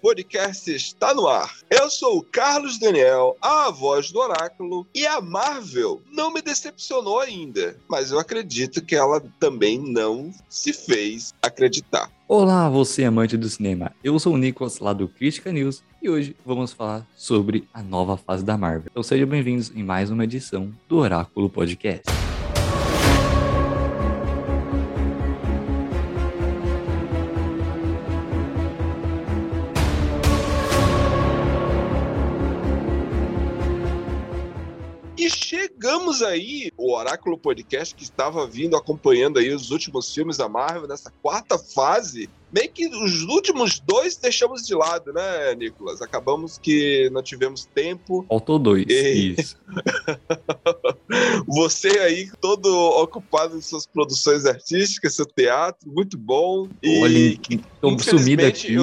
Podcast está no ar. Eu sou o Carlos Daniel, a voz do Oráculo, e a Marvel não me decepcionou ainda, mas eu acredito que ela também não se fez acreditar. Olá, você amante do cinema. Eu sou o Nicolas, lá do Crítica News, e hoje vamos falar sobre a nova fase da Marvel. Então sejam bem-vindos em mais uma edição do Oráculo Podcast. Chegamos aí, o Oráculo Podcast que estava vindo acompanhando aí os últimos filmes da Marvel nessa quarta fase. Meio que os últimos dois deixamos de lado, né, Nicolas? Acabamos que não tivemos tempo. Faltou dois. Ei. Isso. Você aí todo ocupado em suas produções artísticas, seu teatro, muito bom. E Olha, estamos sumido aqui,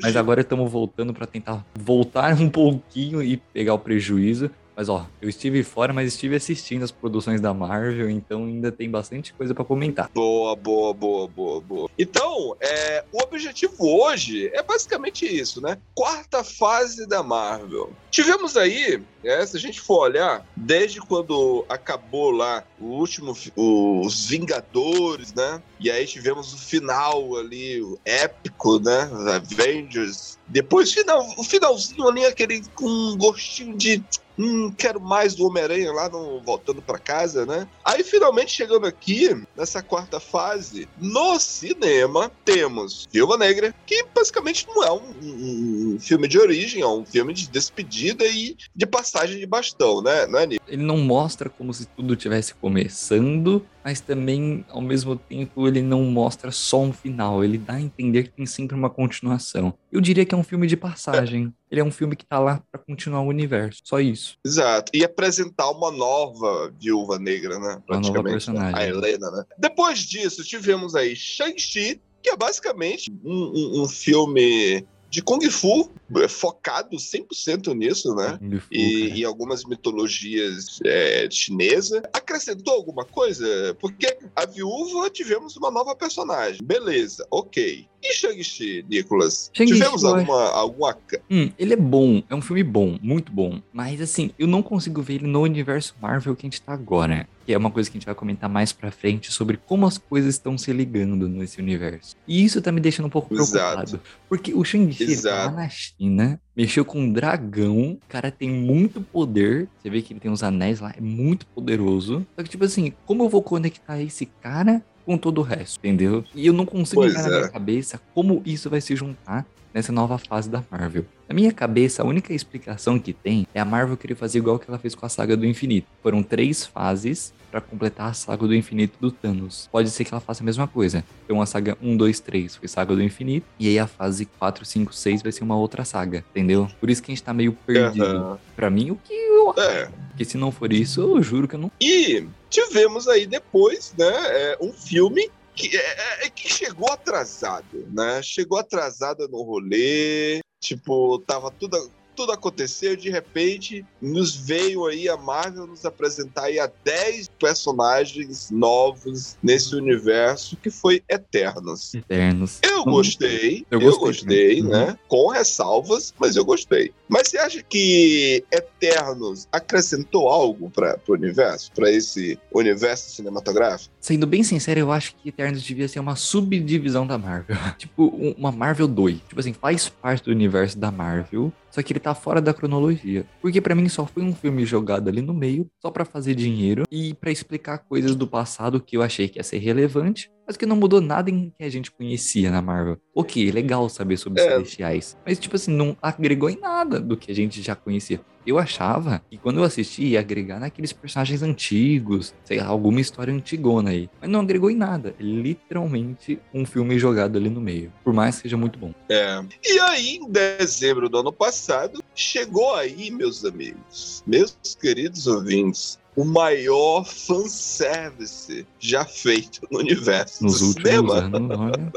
mas agora estamos voltando para tentar voltar um pouquinho e pegar o prejuízo. Mas ó, eu estive fora, mas estive assistindo as produções da Marvel, então ainda tem bastante coisa para comentar. Boa, boa, boa, boa, boa. Então, é, o objetivo hoje é basicamente isso, né? Quarta fase da Marvel. Tivemos aí, né, se a gente for olhar, desde quando acabou lá o último, os Vingadores, né? E aí tivemos o final ali, o épico, né? Avengers. Depois final, o finalzinho ali, aquele com um gostinho de Hum, quero mais do Homem-Aranha lá no Voltando pra Casa, né? Aí finalmente chegando aqui, nessa quarta fase, no cinema, temos Viúva Negra, que basicamente não é um, um- um filme de origem, é um filme de despedida e de passagem de bastão, né? Não é? Ele não mostra como se tudo tivesse começando, mas também, ao mesmo tempo, ele não mostra só um final. Ele dá a entender que tem sempre uma continuação. Eu diria que é um filme de passagem. Ele é um filme que tá lá pra continuar o universo. Só isso. Exato. E apresentar uma nova Viúva Negra, né? Uma nova Praticamente, personagem. né? A Helena, né? Depois disso, tivemos aí Shang-Chi, que é basicamente um, um- um filme de Kung Fu, é, focado 100% nisso, né? Kung Fu, E, e algumas mitologias é, chinesas. Acrescentou alguma coisa? Porque a viúva tivemos uma nova personagem. Beleza, ok. E Shang-Chi, Nicolas? Shang-Chi, tivemos alguma, alguma. Hum, ele é bom, é um filme bom, muito bom. Mas assim, eu não consigo ver ele no universo Marvel que a gente tá agora. Que é uma coisa que a gente vai comentar mais pra frente sobre como as coisas estão se ligando nesse universo. E isso tá me deixando um pouco Exato. preocupado. Porque o Shang-Chi tá lá na China, mexeu com um dragão, o cara tem muito poder. Você vê que ele tem uns anéis lá, é muito poderoso. Só que, tipo assim, como eu vou conectar esse cara com todo o resto, entendeu? E eu não consigo Pois entrar na é. minha cabeça como isso vai se juntar nessa nova fase da Marvel. Na minha cabeça, a única explicação que tem é a Marvel querer fazer igual que ela fez com a saga do infinito. Foram três fases pra completar a saga do infinito do Thanos. Pode ser que ela faça a mesma coisa. Então a saga 1, 2, 3 foi saga do infinito, e aí a fase 4, 5, 6 vai ser uma outra saga, entendeu? Por isso que a gente tá meio perdido. Aham. Pra mim, o que eu. É. Porque se não for isso, eu juro que eu não. E tivemos aí depois, né, é, um filme que, é- é- que chegou atrasado, né? Chegou atrasado no rolê, tipo, tava tudo tudo aconteceu, de repente, nos veio aí a Marvel nos apresentar aí a 10 personagens novos nesse universo que foi Eternos. Eternos. Eu gostei, Eu eu gostei gostei, também. né? Com ressalvas, mas eu gostei. Mas você acha que Eternos acrescentou algo para o universo, para esse universo cinematográfico? Sendo bem sincero, eu acho que Eternos devia ser uma subdivisão da Marvel. tipo, um- uma Marvel 2. Tipo assim, faz parte do universo da Marvel, só que ele tá fora da cronologia. Porque pra mim só foi um filme jogado ali no meio, só pra fazer dinheiro e pra explicar coisas do passado que eu achei que ia ser relevante, mas que não mudou nada em que a gente conhecia na Marvel. Ok, legal saber sobre os É. celestiais, mas tipo assim, não agregou em nada do que a gente já conhecia. Eu achava que quando eu assisti ia agregar naqueles personagens antigos, sei lá, alguma história antigona aí. Mas não agregou em nada. Literalmente um filme jogado ali no meio. Por mais que seja muito bom. É. E aí, em dezembro do ano passado, chegou aí, meus amigos, meus queridos ouvintes, o maior fanservice já feito no universo Nos últimos cinema. anos, olha.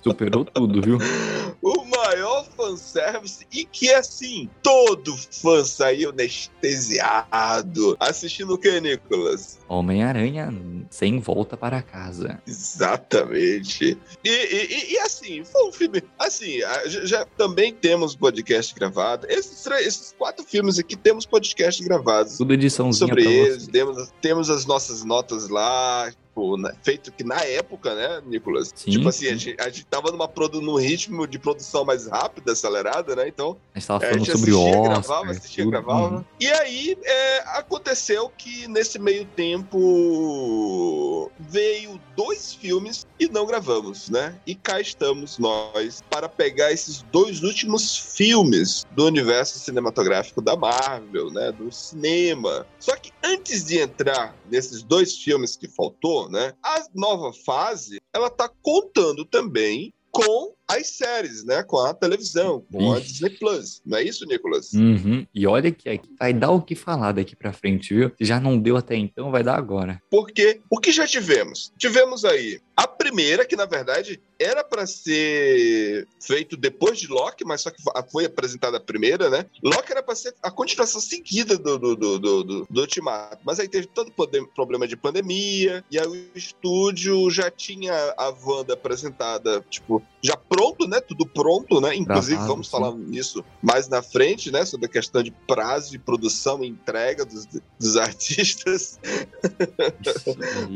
Superou tudo, viu? O maior fanservice e que, assim, todo fã saiu anestesiado. Assistindo o que, Nicolas? Homem-Aranha sem volta para casa. Exatamente. E, e- e- assim, foi um filme. Assim, já, já também temos podcast gravado. Esses, três- esses quatro filmes aqui temos podcast gravados Tudo ediçãozinha sobre eles. Temos, temos as nossas notas lá. Tipo, na- feito que na época, né, Nicolas? Sim, tipo assim, a sim. gente, a gente tava numa produ, num ritmo de produção mais rápido, acelerada, né? Então, A gente tava é, a falando gente sobre assistia, Oscar. gravava, assistia, tudo. gravava. Uhum. E aí, é, aconteceu que nesse meio tempo veio dois filmes e não gravamos, né? E cá estamos nós para pegar esses dois últimos filmes do universo cinematográfico da Marvel, né? Do cinema. Só que antes de entrar nesses dois filmes que faltou, né? A nova fase, ela tá contando também com as séries, né? Com a televisão, com a Ixi. Disney Plus. Não é isso, Nicolas? Uhum. E olha que aqui vai dar o que falar daqui pra frente, viu? Se já não deu até então, vai dar agora. Porque o que já tivemos? Tivemos aí a primeira, que na verdade era para ser feito depois de Loki, mas só que foi apresentada a primeira, né? Loki era para ser a continuação seguida do, do, do, do, do- Ultimato. Mas aí teve todo o problema de pandemia, e aí o estúdio já tinha a Wanda apresentada, tipo, já pronto, né? Tudo pronto, né? Inclusive, vamos sim. falar nisso mais na frente, né? Sobre a questão de prazo de produção e entrega dos, dos artistas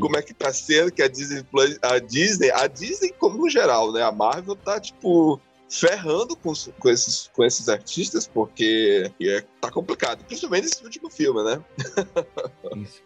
como é que tá sendo que a Disney a Disney, a Disney como geral, né? A Marvel tá tipo ferrando com, com esses, com esses artistas porque é, tá complicado, principalmente nesse último filme, né?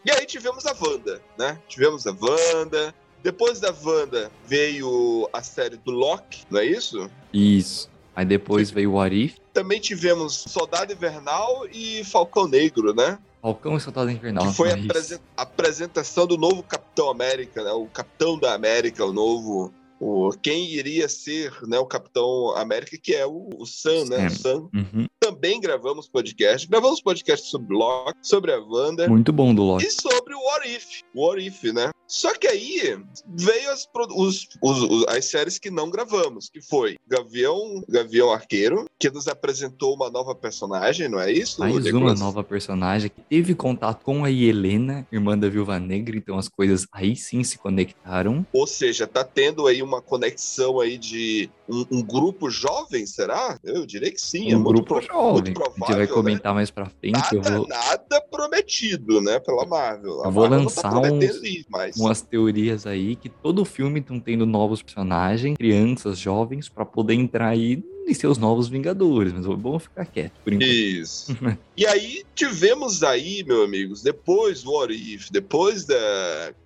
E aí tivemos a Wanda, né? Tivemos a Wanda. Depois da Wanda veio a série do Loki, não é isso? Isso. Aí depois veio o Arif, Também tivemos Soldado Invernal e Falcão Negro, né? Falcão e Soldado Invernal. que foi a Mas- apresen- a apresentação do novo Capitão América, né? O Capitão da América, o novo. O, quem iria ser né, o Capitão América, que é o, o Sam, né? O Sam. Uhum. Também gravamos podcast. Gravamos podcast sobre Loki, sobre a Wanda. Muito bom do Loki. E sobre o What If. O What If, né? Só que aí veio as, os- os- as séries que não gravamos, que foi Gavião, Gavião Arqueiro, que nos apresentou uma nova personagem, não é isso? Mais uma nova personagem que teve contato com a Helena, irmã da Viúva Negra, então as coisas aí sim se conectaram. Ou seja, tá tendo aí uma conexão aí de um, um grupo jovem, será? Eu diria que sim, é um muito, grupo pro- jovem. muito a gente provável, vai né? comentar mais pra frente. eu Nada, vou nada prometido, né, pela Marvel. A Eu vou Marvel lançar tá isso, mas... umas teorias aí que todo filme estão tendo novos personagens, crianças, jovens, pra poder entrar aí ser os novos Vingadores. Mas vamos ficar quieto por enquanto. Isso. e aí tivemos aí, meus amigos, depois do What If, depois da.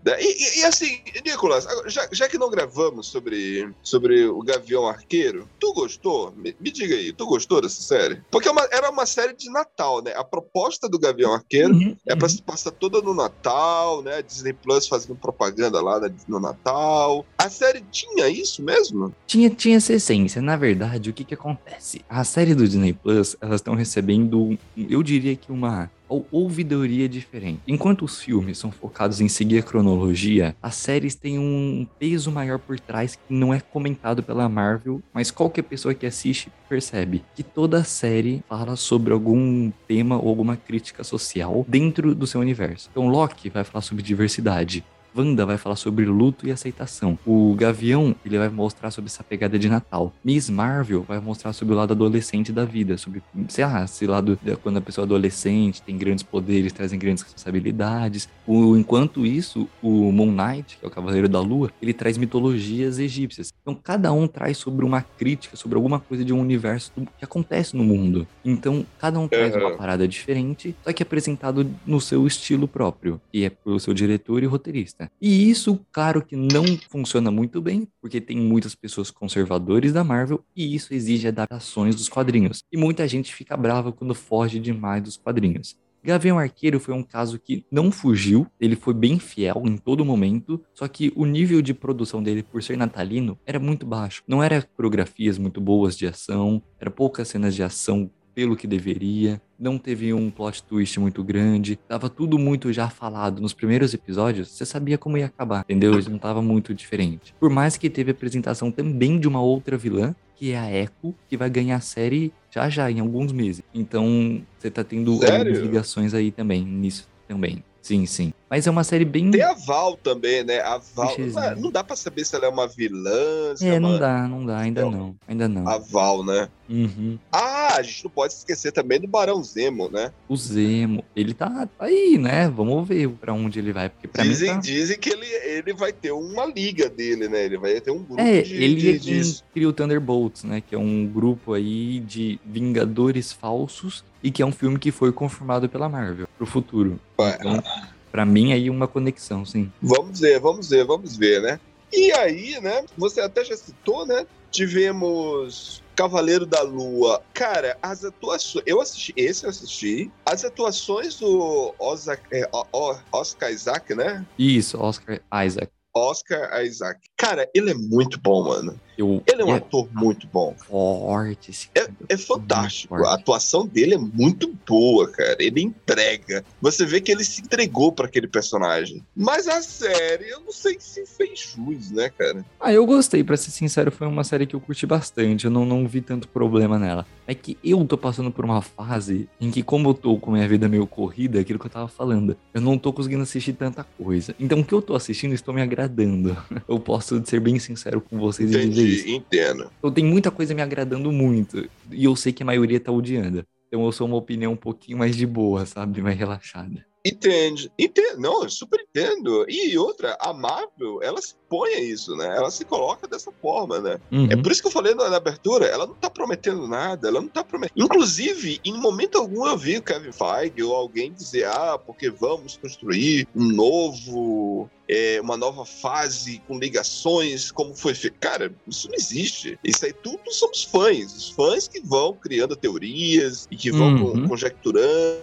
da- e, e- assim, Nicolas, já, já que não gravamos sobre, sobre o Gavião Arqueiro, tu gostou? Me, me diga aí, tu gostou dessa série? Porque é uma- era uma série de Natal, né? A proposta do Gavião Arqueiro Uhum, é pra uhum. se passar toda no Natal, né? Disney Plus fazendo propaganda lá na- no Natal. A série tinha isso mesmo? Tinha, tinha essa essência. Na verdade, o que, que que acontece? A série do Disney Plus, elas estão recebendo, eu diria que uma ou- ouvidoria diferente. Enquanto os filmes são focados em seguir a cronologia, as séries têm um peso maior por trás que não é comentado pela Marvel, mas qualquer pessoa que assiste percebe que toda série fala sobre algum tema ou alguma crítica social dentro do seu universo. Então Loki vai falar sobre diversidade. Wanda vai falar sobre luto e aceitação. O Gavião, ele vai mostrar sobre essa pegada de Natal. Miss Marvel vai mostrar sobre o lado adolescente da vida, sobre, sei lá, esse lado de quando a pessoa é adolescente tem grandes poderes, trazem grandes responsabilidades. O, enquanto isso, o Moon Knight, que é o Cavaleiro da Lua, ele traz mitologias egípcias. Então cada um traz sobre uma crítica, sobre alguma coisa de um universo do- que acontece no mundo. Então cada um traz uma parada diferente, só que apresentado no seu estilo próprio, que é pelo seu diretor e roteirista. E isso, claro que não funciona muito bem, porque tem muitas pessoas conservadores da Marvel e isso exige adaptações dos quadrinhos. E muita gente fica brava quando foge demais dos quadrinhos. Gavião Arqueiro foi um caso que não fugiu, ele foi bem fiel em todo momento, só que o nível de produção dele, por ser natalino, era muito baixo. Não era coreografias muito boas de ação, era poucas cenas de ação pelo que deveria, não teve um plot twist muito grande, tava tudo muito já falado nos primeiros episódios, você sabia como ia acabar, entendeu? Não tava muito diferente. Por mais que teve apresentação também de uma outra vilã, que é a Echo, que vai ganhar a série já já, em alguns meses. Então, você tá tendo Sério? algumas ligações aí também, nisso também. Sim, sim. Mas é uma série bem. Tem a Val também, né? A Val. Não, é- não dá pra saber se ela é uma vilã, É, é não uma. dá, não dá, ainda Não. não. Ainda não. A Val, né? Uhum. Ah, a gente não pode esquecer também do Barão Zemo, né? O Zemo, ele tá aí, né? Vamos ver pra onde ele vai, porque Dizem, tá... dizem que ele, ele vai ter uma liga dele, né? Ele vai ter um grupo É, de, ele de, é quem cria o Thunderbolts, né? Que é um grupo aí de Vingadores falsos e que é um filme que foi confirmado pela Marvel pro futuro. Então, pra mim aí uma conexão, sim. Vamos ver, vamos ver, vamos ver, né? E aí, né? Você até já citou, né? Tivemos Cavaleiro da Lua. Cara, as atuações. Eu assisti, esse eu assisti. As atuações do Oscar, é, O- O- Oscar Isaac, né? Isso, Oscar Isaac. Oscar Isaac. Cara, ele é muito bom, mano. Eu, Ele é um é ator muito bom. forte esse É, cara. é fantástico. Muito A forte. atuação dele é muito boa, cara. Ele entrega. Você vê que ele se entregou pra aquele personagem. Mas a série, eu não sei se fez jus, né, cara? Ah, eu gostei, pra ser sincero, foi uma série que eu curti bastante. Eu não, não vi tanto problema nela. É que eu tô passando por uma fase em que, como eu tô com minha vida meio corrida, aquilo que eu tava falando, eu não tô conseguindo assistir tanta coisa. Então, o que eu tô assistindo estou me agradando. Eu posso ser bem sincero com vocês e dizer Entendi, entendo. Então, tem muita coisa me agradando muito. E eu sei que a maioria tá odiando. Então, eu sou uma opinião um pouquinho mais de boa, sabe? Mais relaxada. Entende. Entendo. Não, eu super entendo. E outra, a Marvel, ela se põe a isso, né? Ela se coloca dessa forma, né? Uhum. É por isso que eu falei na, na abertura, ela não tá prometendo nada, ela não tá prometendo. Inclusive, em momento algum eu vi o Kevin Feige ou alguém dizer, ah, porque vamos construir um novo. é, uma nova fase com ligações, como foi feito. Cara, isso não existe. Isso aí tudo somos fãs. Os fãs que vão criando teorias e que vão Uhum. con- conjecturando,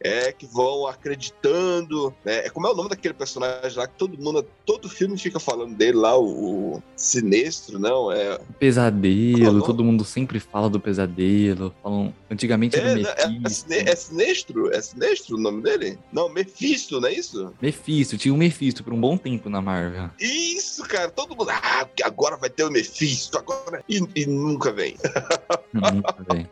é, que vão acreditando. Né? É como é o nome daquele personagem lá que todo mundo, todo filme fica falando dele lá, o, o Sinestro, não? É, Pesadelo, não. todo mundo sempre fala do pesadelo. Falam, antigamente era é, o é, é, Mephisto. Sine- é Sinestro? É Sinestro o nome dele? Não, Mephisto, não é isso? Mephisto, tinha o Mephisto por um bom tempo na Marvel. Isso, cara, todo mundo. Ah, agora vai ter o Mephisto, agora. E, e nunca vem. Nunca vem.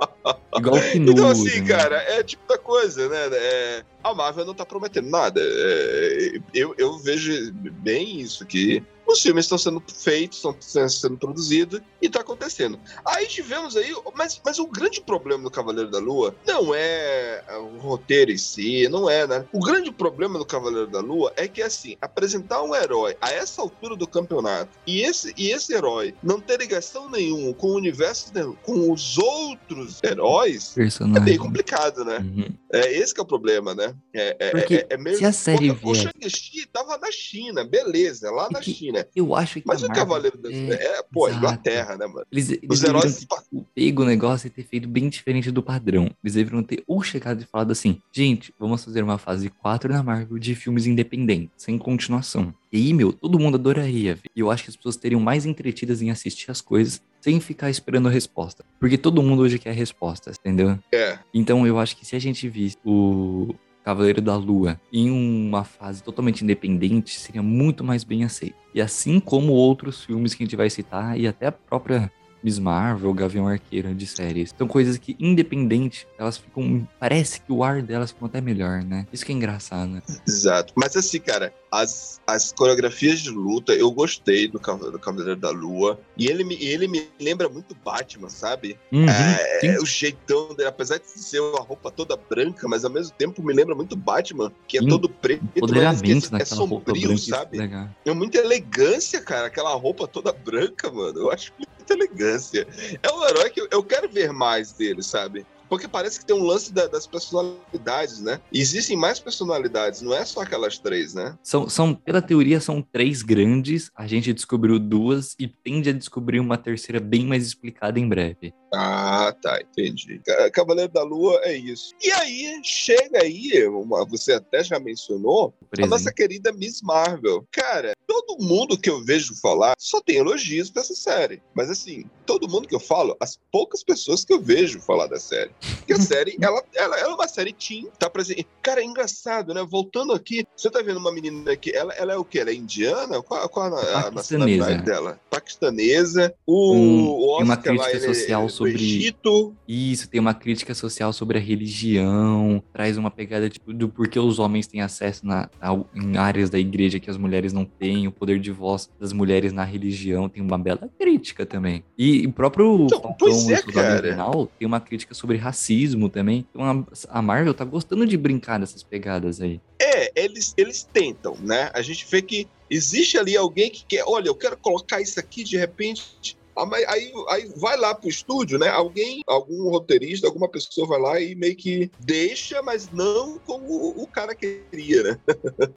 Igual o Kinu, Então, assim, né? cara, é tipo da coisa, né? É, a Marvel não tá prometendo nada. É, eu, eu vejo bem isso aqui. Os filmes estão sendo feitos, estão sendo- produzidos e tá acontecendo. Aí tivemos aí, mas, mas o grande problema do Cavaleiro da Lua não é o roteiro em si, não é, né? O grande problema do Cavaleiro da Lua é que, assim, apresentar um herói a essa altura do campeonato e esse, e esse herói não ter ligação nenhuma com o universo, com os outros heróis, é Personagem. bem complicado, né? Uhum. É esse que é o problema, né? É, é, Porque é, é meio... se a série O vier- Shang-Chi tava na China, beleza, lá na China. Eu acho que Mas a o Cavaleiro das... é, É, pô, exato. Inglaterra, né, mano? Eles, eles Os heróis... pego o negócio e ter feito bem diferente do padrão. Eles deveriam ter ou chegado e falado assim, gente, vamos fazer uma fase 4 na Marvel de filmes independentes, sem continuação. E aí, meu, todo mundo adoraria ver. E eu acho que as pessoas teriam mais entretidas em assistir as coisas sem ficar esperando resposta. Porque todo mundo hoje quer respostas, entendeu? É. Então eu acho que se a gente visse o Cavaleiro da Lua em uma fase totalmente independente, seria muito mais bem aceito. E assim como outros filmes que a gente vai citar, e até a própria Miss Marvel, Gavião Arqueiro de séries. São coisas que, independente, elas ficam. Parece que o ar delas ficam até melhor, né? Isso que é engraçado, né? Exato. Mas assim, cara, as, as coreografias de luta, eu gostei do, do Cavaleiro da Lua. E ele me, ele me lembra muito Batman, sabe? Uhum, É, o jeitão dele, apesar de ser uma roupa toda branca, mas ao mesmo tempo me lembra muito Batman, que é Sim, todo preto, mas Empoderamento que é, é sombrio, sabe? legal. É muita elegância, cara, aquela roupa toda branca, mano. Eu acho muita elegância. É um herói que eu, eu quero ver mais dele, sabe? Porque parece que tem um lance da- das personalidades, né? Existem mais personalidades, não é só aquelas três, né? São, são, pela teoria, são três grandes. A gente descobriu duas e tende a descobrir uma terceira bem mais explicada em breve. Ah, tá, entendi. Ca- Cavaleiro da Lua é isso. E aí, chega aí, uma- você até já mencionou, a nossa querida Miss Marvel. Cara, todo mundo que eu vejo falar só tem elogios pra essa série. Mas assim, todo mundo que eu falo, as poucas pessoas que eu vejo falar da série. Porque a série, ela, ela, ela é uma série teen, tá presente. Cara, é engraçado, né? Voltando aqui, você tá vendo uma menina aqui, ela, ela é o quê? Ela é indiana? Qual, qual a, a nacionalidade dela? Paquistanesa. O, Um- o tem uma Oscar lá, crítica é social do sobre- Egito. Isso, tem uma crítica social sobre a religião, traz uma pegada tipo, do porquê os homens têm acesso na, a- em áreas da igreja que as mulheres não têm, o poder de voz das mulheres na religião, tem uma bela crítica também. E o próprio Então, Falcão é, cara. Invernal tem uma crítica sobre racismo também. Então a, Marvel tá gostando de brincar dessas pegadas aí. É, eles, eles tentam, né? A gente vê que existe ali alguém que quer, olha, eu quero colocar isso aqui de repente. Ah, Aí, aí vai lá pro estúdio, né? Alguém, algum roteirista, alguma pessoa vai lá e meio que deixa, mas não como o, cara queria, né?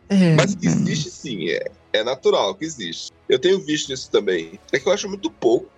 É, Mas que existe sim, é, é natural que existe. Eu tenho visto isso também. É que eu acho muito pouco.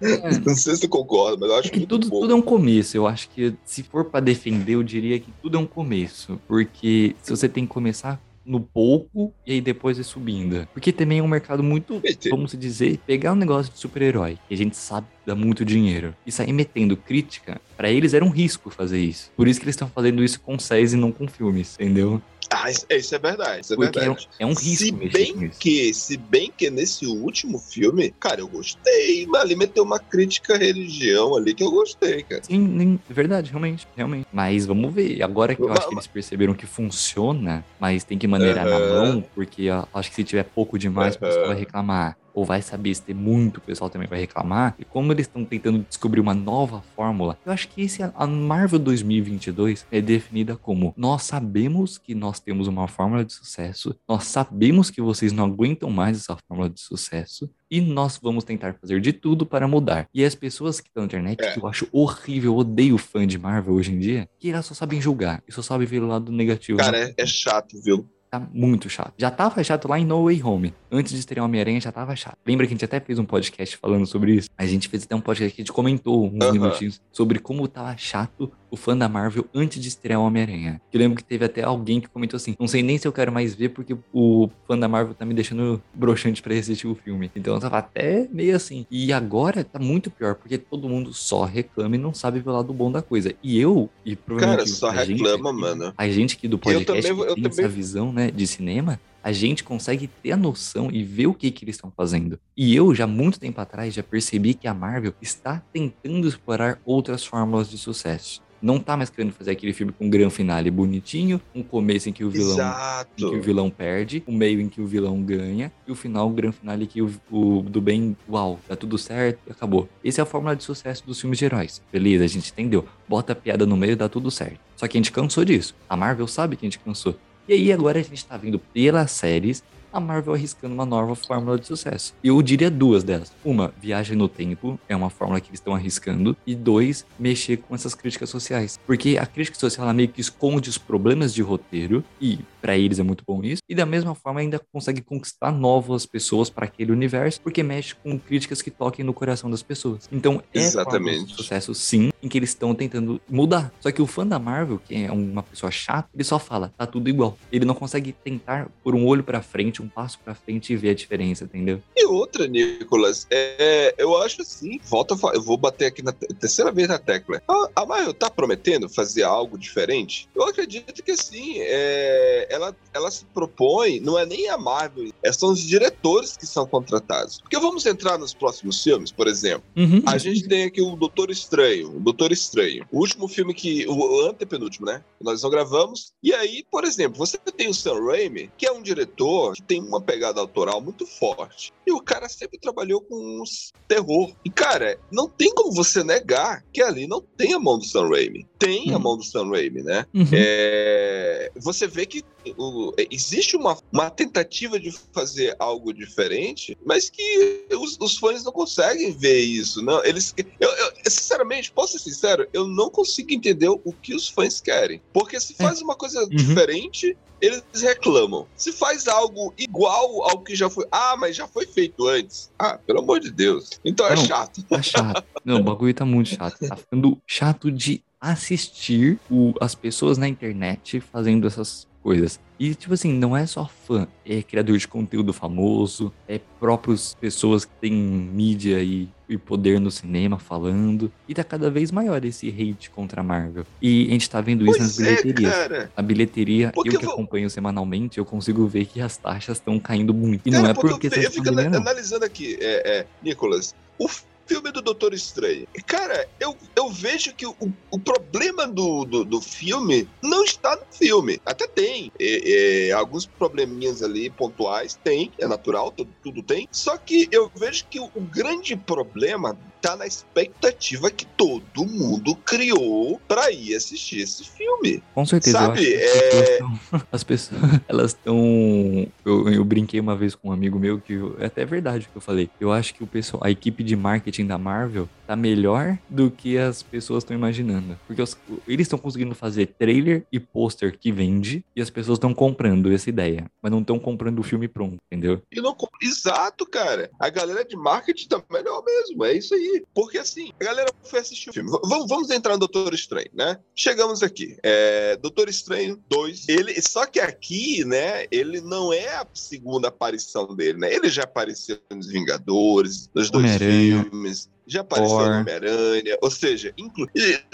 é. Não sei se tu concorda, mas eu acho É que tudo, pouco. tudo é um começo. Eu acho que se for pra defender, eu diria que tudo é um começo. Porque se você tem que começar no pouco e aí depois ir subindo. Porque também é um mercado muito, vamos dizer, pegar um negócio de super-herói, que a gente sabe que dá muito dinheiro, e sair metendo crítica, pra eles era um risco fazer isso. Por isso que eles estão fazendo isso com séries e não com filmes, entendeu? Ah, isso, é verdade, isso é Porque é um, verdade. é um risco se bem que, se bem que nesse último filme, cara, eu gostei, ali meteu uma crítica à religião ali que eu gostei, cara. Sim, nem- é verdade, realmente, realmente. Mas vamos ver. Agora que eu acho que eles perceberam que funciona, mas tem que maneirar na Aham. mão, porque ó, acho que se tiver pouco demais, o pessoal vai Aham. reclamar. Ou vai saber se ter muito, o pessoal também vai reclamar. E como eles estão tentando descobrir uma nova fórmula, eu acho que esse a Marvel 2022 é definida como: nós sabemos que nós temos uma fórmula de sucesso, nós sabemos que vocês não aguentam mais essa fórmula de sucesso, e nós vamos tentar fazer de tudo para mudar. E as pessoas que estão na internet, É. que eu acho horrível, eu odeio fã de Marvel hoje em dia, que elas só sabem julgar e só sabem ver o lado negativo. Cara, é, é chato, viu? Tá muito chato. Já tava chato lá em No Way Home. Antes de estrear Homem-Aranha, já tava chato. Lembra que a gente até fez um podcast falando sobre isso? A gente fez até um podcast que a gente comentou uns Aham. minutinhos sobre como tava chato o fã da Marvel antes de estrear o Homem-Aranha. Eu lembro que teve até alguém que comentou assim: não sei nem se eu quero mais ver porque o fã da Marvel tá me deixando broxante pra assistir o filme. Então eu tava até meio assim. E agora tá muito pior, porque todo mundo só reclama e não sabe ver o lado bom da coisa. E eu, e provavelmente. Cara, só a gente reclama, aqui- mano. a gente aqui do podcast também vou- que eu tem também- essa visão, né, de cinema, a gente consegue ter a noção e ver o que que eles estão fazendo. E eu, já muito tempo atrás, já percebi que a Marvel está tentando explorar outras fórmulas de sucesso. Não tá mais querendo fazer aquele filme com um grande finale bonitinho, um começo em que o vilão em que o vilão perde, o meio em que o vilão ganha, e o final, o grande finale que o, o do bem, uau, tá tudo certo e acabou. Essa é a fórmula de sucesso dos filmes de heróis. Beleza, a gente entendeu. Bota a piada no meio, dá tudo certo. Só que a gente cansou disso. A Marvel sabe que a gente cansou. E aí agora a gente tá vendo pelas séries a Marvel arriscando uma nova fórmula de sucesso. Eu diria duas delas. Uma, viagem no tempo, é uma fórmula que eles estão arriscando. E dois, mexer com essas críticas sociais. Porque a crítica social ela meio que esconde os problemas de roteiro e Pra eles é muito bom isso. E da mesma forma ainda consegue conquistar novas pessoas para aquele universo, porque mexe com críticas que toquem no coração das pessoas. Então é de sucesso sim, em que eles estão tentando mudar. Só que o fã da Marvel, que é uma pessoa chata, ele só fala, tá tudo igual. Ele não consegue tentar por um olho pra frente, um passo pra frente e ver a diferença, entendeu? E outra, Nicolas, é, eu acho assim, volta eu vou bater aqui na te- terceira vez na tecla. A, a Marvel tá prometendo fazer algo diferente? Eu acredito que sim. é, ela, ela se propõe, não é nem a Marvel, é, são os diretores que são contratados. Porque vamos entrar nos próximos filmes, por exemplo. Uhum. A gente tem aqui o Doutor Estranho, o Doutor Estranho. O último filme que. O antepenúltimo, né? Que nós não gravamos. E aí, por exemplo, você tem o Sam Raimi, que é um diretor que tem uma pegada autoral muito forte. E o cara sempre trabalhou com terror. E, cara, não tem como você negar que ali não tem a mão do Sam Raimi. Tem a Uhum. mão do Sam Raimi, né? Uhum. É, você vê que o- existe uma, uma tentativa de fazer algo diferente, mas que os, os fãs não conseguem ver isso. Não, eles, eu, eu- sinceramente, posso ser sincero, eu não consigo entender o que os fãs querem. Porque se faz uma coisa diferente, eles reclamam. Se faz algo igual ao que já foi. Ah, mas já foi feito antes. Ah, pelo amor de Deus. Então é Não. chato. Tá chato. Não, o bagulho tá muito chato. Tá ficando chato de assistir o- as pessoas na internet fazendo essas coisas. E, tipo assim, não é só fã, é criador de conteúdo famoso, é próprios pessoas que têm mídia e, e poder no cinema falando. E tá cada vez maior esse hate contra a Marvel. E a gente tá vendo isso nas Pois é, bilheterias. cara. A bilheteria, Porque eu que eu vou- acompanho semanalmente, eu consigo ver que as taxas estão caindo muito. E Cara, não é porque porque eu, tá eu fico não. analisando aqui, é, é, Nicolas, o filme do Doutor Estranho. Cara, eu, eu vejo que o, o problema do, do, do filme não está no filme. Até tem. é, é, alguns probleminhas ali pontuais, tem, é natural, tudo, tudo tem. Só que eu vejo que o, o grande problema tá na expectativa que todo mundo criou pra ir assistir esse filme. Com certeza, Sabe, é- tão- as pessoas, elas estão... Eu, eu brinquei uma vez com um amigo meu que eu- é até verdade o que eu falei. Eu acho que o pessoal, a equipe de marketing da Marvel tá melhor do que as pessoas estão imaginando. Porque os- eles estão conseguindo fazer trailer e pôster que vende e as pessoas estão comprando essa ideia, mas não estão comprando o filme pronto, entendeu? Não... Exato, cara. A galera de marketing tá melhor mesmo. É isso aí. Porque assim, a galera foi assistir o filme. V- vamos, vamos entrar no Doutor Estranho, né? Chegamos aqui. É, Doutor Estranho 2. Ele, só que aqui, né, ele não é a segunda aparição dele, né? Ele já apareceu nos Vingadores, nos dois filmes. Já apareceu no Homem-Aranha, ou seja, inclu...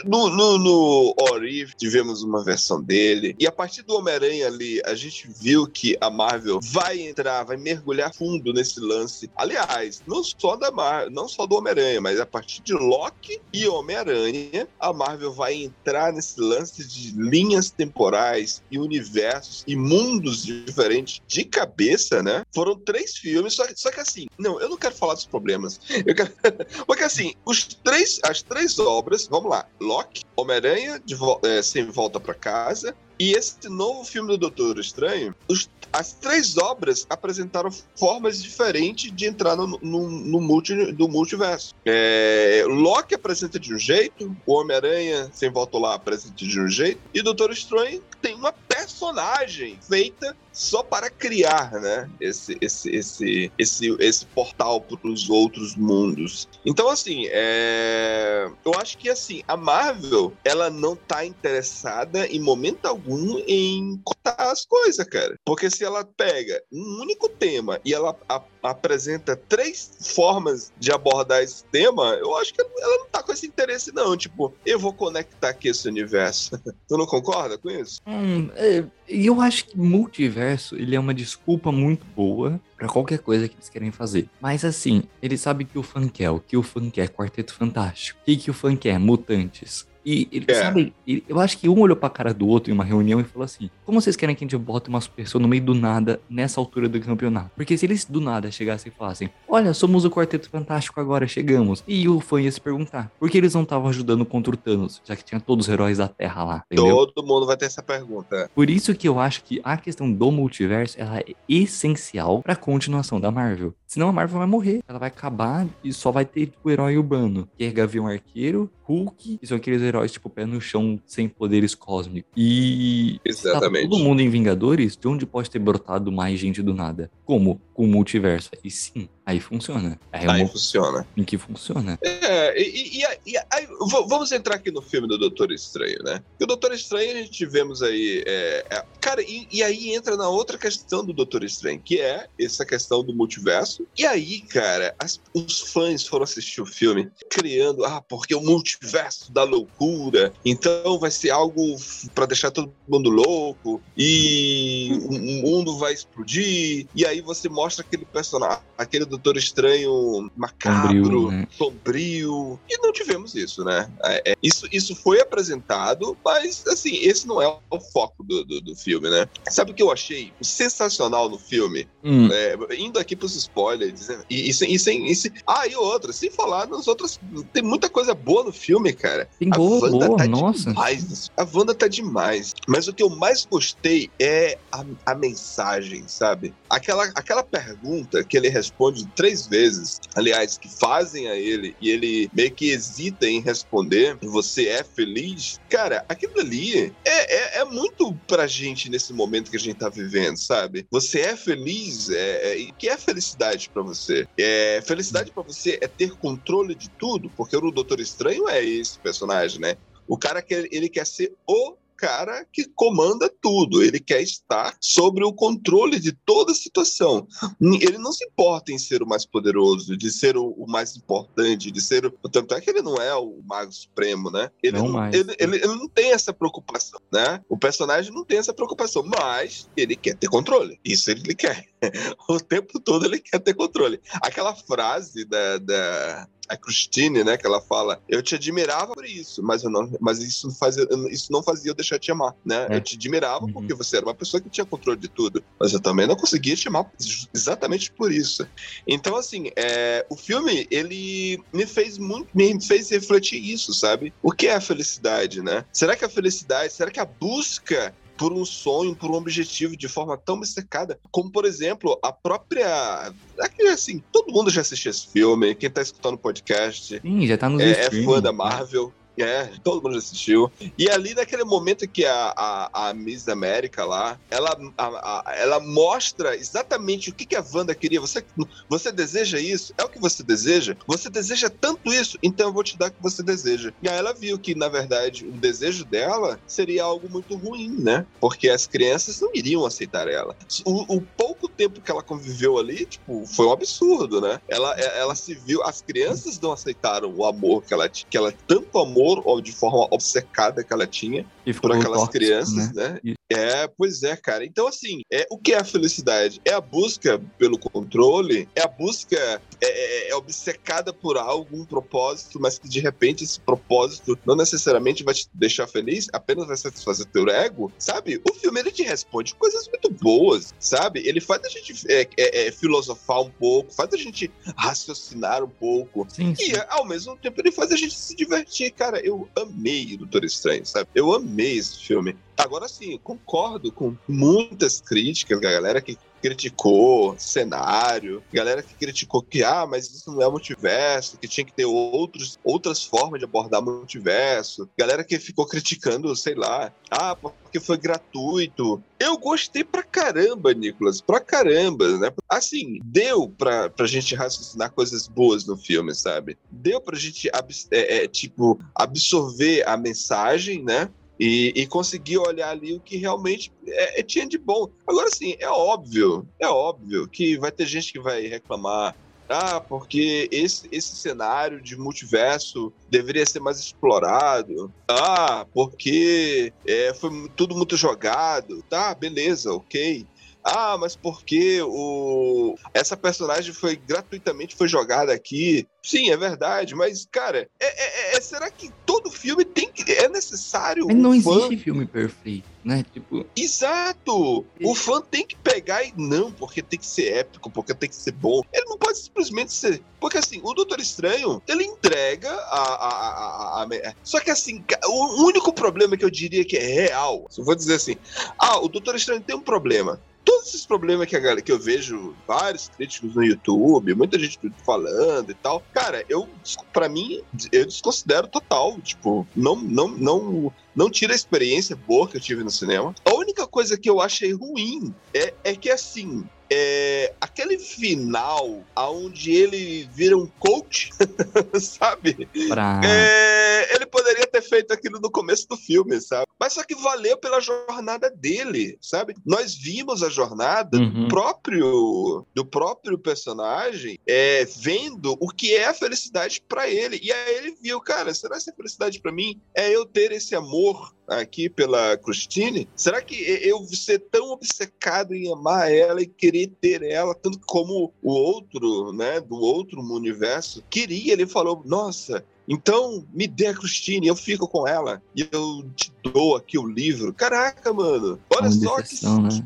no, no, no Orif tivemos uma versão dele, e a partir do Homem-Aranha ali, a gente viu que a Marvel vai entrar, vai mergulhar fundo nesse lance. Aliás, não só da Mar... não só do Homem-Aranha, mas a partir de Loki e Homem-Aranha, a Marvel vai entrar nesse lance de linhas temporais e universos e mundos diferentes de cabeça, né? Foram três filmes, só, só que assim, não, eu não quero falar dos problemas. Eu quero... Porque assim, os três, as três obras, vamos lá, Loki, Homem-Aranha vo- é, sem volta pra casa e esse novo filme do Doutor Estranho, os- as três obras apresentaram formas diferentes de entrar no, no, no multi, do multiverso. É, Loki apresenta de um jeito, o Homem-Aranha sem volta lá apresenta de um jeito, e Doutor Estranho tem uma personagem feita só para criar, né? Esse, esse, esse, esse, esse portal para os outros mundos. Então, assim, é... eu acho que assim a Marvel ela não tá interessada em momento algum em cortar as coisas, cara. Porque se ela pega um único tema e ela a- apresenta três formas de abordar esse tema, eu acho que ela não tá com esse interesse, não. Tipo, eu vou conectar aqui esse universo. tu não concorda com isso? Hum, é, eu acho que multiverso, ele é uma desculpa muito boa pra qualquer coisa que eles querem fazer. Mas assim, ele sabe que o fã quer, o que o fã quer, Quarteto Fantástico. O que, que o fã quer? Mutantes. E ele É. sabe, eu acho que um olhou pra cara do outro em uma reunião e falou assim: Como vocês querem que a gente bote umas pessoas no meio do nada nessa altura do campeonato? Porque se eles do nada chegassem e falassem: Olha, somos o Quarteto Fantástico agora, chegamos. E o fã ia se perguntar: Por que eles não estavam ajudando contra o Thanos, já que tinha todos os heróis da Terra lá? Entendeu? Todo mundo vai ter essa pergunta. Por isso que eu acho que a questão do multiverso ela é essencial pra continuação da Marvel. Senão a Marvel vai morrer. Ela vai acabar e só vai ter tipo, o herói urbano, que é Gavião Arqueiro, Hulk, que são aqueles heróis, tipo, pé no chão, sem poderes cósmicos. E. Exatamente. Tá todo mundo em Vingadores, de onde pode ter brotado mais gente do nada? Como? Com o multiverso. Aí sim, aí funciona. Aí é Aí uma funciona. em que funciona. É, e, e- e- e aí, vamos entrar aqui no filme do Doutor Estranho, né? Porque o Doutor Estranho a gente tivemos aí. é, é, cara, e, aí entra na outra questão do Doutor Estranho, que é essa questão do multiverso. E aí, cara, as- os fãs foram assistir o filme criando, ah, porque o multiverso da loucura, então vai ser algo pra deixar todo mundo louco, e o mundo vai explodir, e aí você mostra aquele personagem, aquele Doutor Estranho macabro, Sombrio, né? sombrio. E não tivemos isso, né? É, é, isso, isso foi apresentado, mas assim, esse não é o foco do, do, do filme, né? Sabe o que eu achei sensacional no filme? Hum, É, indo aqui pros spoilers, dizendo- e, e, sem, e, sem, e sem- Ah, e outra, sem falar nas outras. Tem muita coisa boa no filme, cara. tem A boa, Wanda boa, tá nossa. demais. A Wanda tá demais. Mas o que eu mais gostei é a, a mensagem, sabe? Aquela, aquela pergunta que ele responde três vezes, aliás, que fazem a ele e ele meio que hesita em responder: Você é feliz? Cara, aquilo ali é, é, é muito pra gente nesse momento que a gente tá vivendo, sabe? Você é feliz? É, é, que é felicidade pra você? É, felicidade pra você é ter controle de tudo? Porque o Doutor Estranho é esse personagem, né? O cara que ele quer ser o cara que comanda tudo. Ele quer estar sobre o controle de toda a situação. Ele não se importa em ser o mais poderoso, de ser o, o mais importante, de ser o. Tanto é que ele não é o Mago Supremo, né? Ele Não não, ele, ele- ele não tem essa preocupação, né? O personagem não tem essa preocupação, mas ele quer ter controle. Isso ele quer. O tempo todo ele quer ter controle. Aquela frase da, da a Christine, né, que ela fala, eu te admirava por isso, mas eu não, mas isso não fazia, isso não fazia eu deixar de te amar, né? É. Eu te admirava Uhum. porque você era uma pessoa que tinha controle de tudo, mas eu também não conseguia te amar exatamente por isso. Então, assim, é, o filme ele me fez muito, me fez refletir isso, sabe? O que é a felicidade, né? Será que a felicidade, será que a busca por um sonho, por um objetivo de forma tão obcecada, como por exemplo a própria, é que assim, todo mundo já assistiu esse filme, quem tá escutando o podcast Sim, já tá nos é, é fã da Marvel. É, todo mundo já assistiu. E ali naquele momento que a, a, a Miss América lá, ela, a- a- ela mostra exatamente o que, que a Wanda queria. Você, você deseja isso? É o que você deseja? Você deseja tanto isso? Então eu vou te dar o que você deseja. E aí ela viu que, na verdade, o desejo dela seria algo muito ruim, né? Porque as crianças não iriam aceitar ela. O, o pouco tempo que ela conviveu ali, tipo, foi um absurdo, né? Ela, ela se viu, as crianças não aceitaram o amor que ela que ela tanto amor ou de forma obcecada que ela tinha por aquelas tóxico, crianças, né? né? É, pois é, cara. Então, assim, é, o que é a felicidade? É a busca pelo controle? É a busca é, é- é obcecada por algo, um propósito, mas que de repente esse propósito não necessariamente vai te deixar feliz, apenas vai satisfazer teu ego, sabe? O filme ele te responde coisas muito boas, sabe? Ele faz a gente é, é, é, filosofar um pouco, faz a gente raciocinar um pouco. Sim, sim. E ao mesmo tempo ele faz a gente se divertir, cara. Eu amei o Doutor Estranho, sabe? Eu amei esse filme. Agora sim, eu concordo com muitas críticas galera que criticou cenário, galera que criticou que, ah, mas isso não é multiverso, que tinha que ter outros, outras formas de abordar multiverso, galera que ficou criticando, sei lá, ah, porque foi gratuito. Eu gostei pra caramba, Nicolas, pra caramba, né? Assim, deu pra, pra gente raciocinar coisas boas no filme, sabe? Deu pra gente, é, é, tipo, absorver a mensagem, né? E, e conseguir olhar ali o que realmente é, é- tinha de bom. Agora, sim, é óbvio, é óbvio que vai ter gente que vai reclamar. Ah, porque esse, esse cenário de multiverso deveria ser mais explorado. Ah, porque é, foi tudo muito jogado. Tá, beleza, ok. Ah, mas porque o essa personagem foi gratuitamente foi jogada aqui? Sim, é verdade, mas cara, é, é- é- será que todo filme tem que é necessário Mas não um fã existe filme perfeito, né? Tipo, Exato! O fã tem que pegar e não, porque tem que ser épico, porque tem que ser bom. Ele não pode simplesmente ser. Porque assim, o Doutor Estranho, ele entrega a. a, a, a- Só que assim, o único problema que eu diria que é real, se eu vou dizer assim, ah, o Doutor Estranho tem um problema. Todos esses problemas que, a galera, que eu vejo vários críticos no YouTube, muita gente falando e tal, cara, eu, pra mim, eu desconsidero total. Tipo, não, não, não, não tira a experiência boa que eu tive no cinema. A única coisa que eu achei ruim é, é que, assim, é, aquele final onde ele vira um coach, sabe? Pra... É, ele poderia ter feito aquilo no começo do filme, sabe? Mas só que valeu pela jornada dele, sabe? Nós vimos a jornada Uhum. do próprio do próprio personagem é, vendo o que é a felicidade pra ele. E aí ele viu, cara, será que essa felicidade pra mim é eu ter esse amor aqui pela Christine? Será que eu ser tão obcecado em amar ela e querer ter ela, tanto como o outro, né, do outro universo, queria? Ele falou, nossa, então me dê a Christine, eu fico com ela e eu te dou aqui o livro. Caraca, mano, olha só que, né?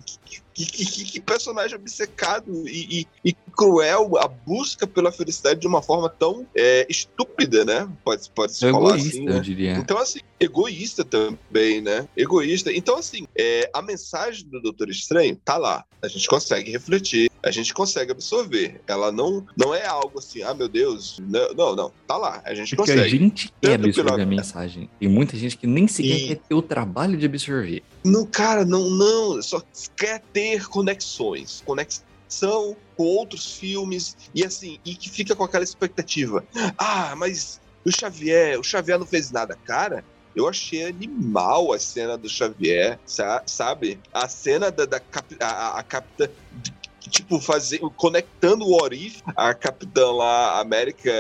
que, que- que- que personagem obcecado e, e- e cruel a busca pela felicidade de uma forma tão é, estúpida, né? Pode, pode se É falar egoísta, assim, eu né? diria. Então, assim, egoísta também, né? Egoísta. Então, assim, é, a mensagem do Doutor Estranho tá lá. A gente consegue refletir, a gente consegue absorver. Ela não, não é algo assim, ah, meu Deus. Não, não, não. Tá lá. A gente Porque a consegue. gente quer Tanto absorver pela- a mensagem. Tem muita gente que nem sequer E- quer ter o trabalho de absorver. Não, cara, não, não. Só quer ter conexões. Conexão com outros filmes. E assim, e que fica com aquela expectativa. Ah, mas o Xavier, o Xavier não fez nada, cara. Eu achei animal a cena do Xavier, sa- sabe? A cena da, da cap- a, a- capitã. Tipo, fazer, conectando o Orif, a capitã lá, América.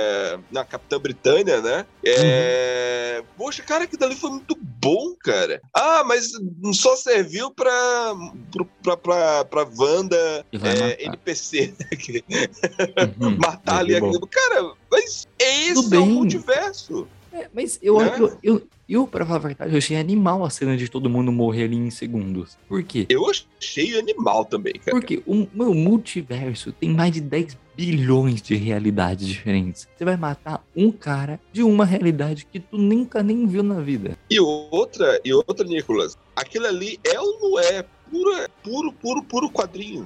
Na capitã Britânia, né? É. Poxa, cara, aquilo ali foi muito bom, cara. Ah, mas só serviu pra. pra, pra, pra Wanda E é, matar. NPC. Uhum, matar ali é aquilo. Cara, mas esse Tudo é o multiverso. É, mas eu, Né? eu, eu, eu, pra falar a verdade, eu achei animal a cena de todo mundo morrer ali em segundos. Por quê? Eu achei animal também, cara. Porque o meu multiverso tem mais de 10 bilhões de realidades diferentes. Você vai matar um cara de uma realidade que tu nunca nem viu na vida. E outra, e outra, Nicolas, aquilo ali é ou não é pura, puro, puro, puro quadrinho.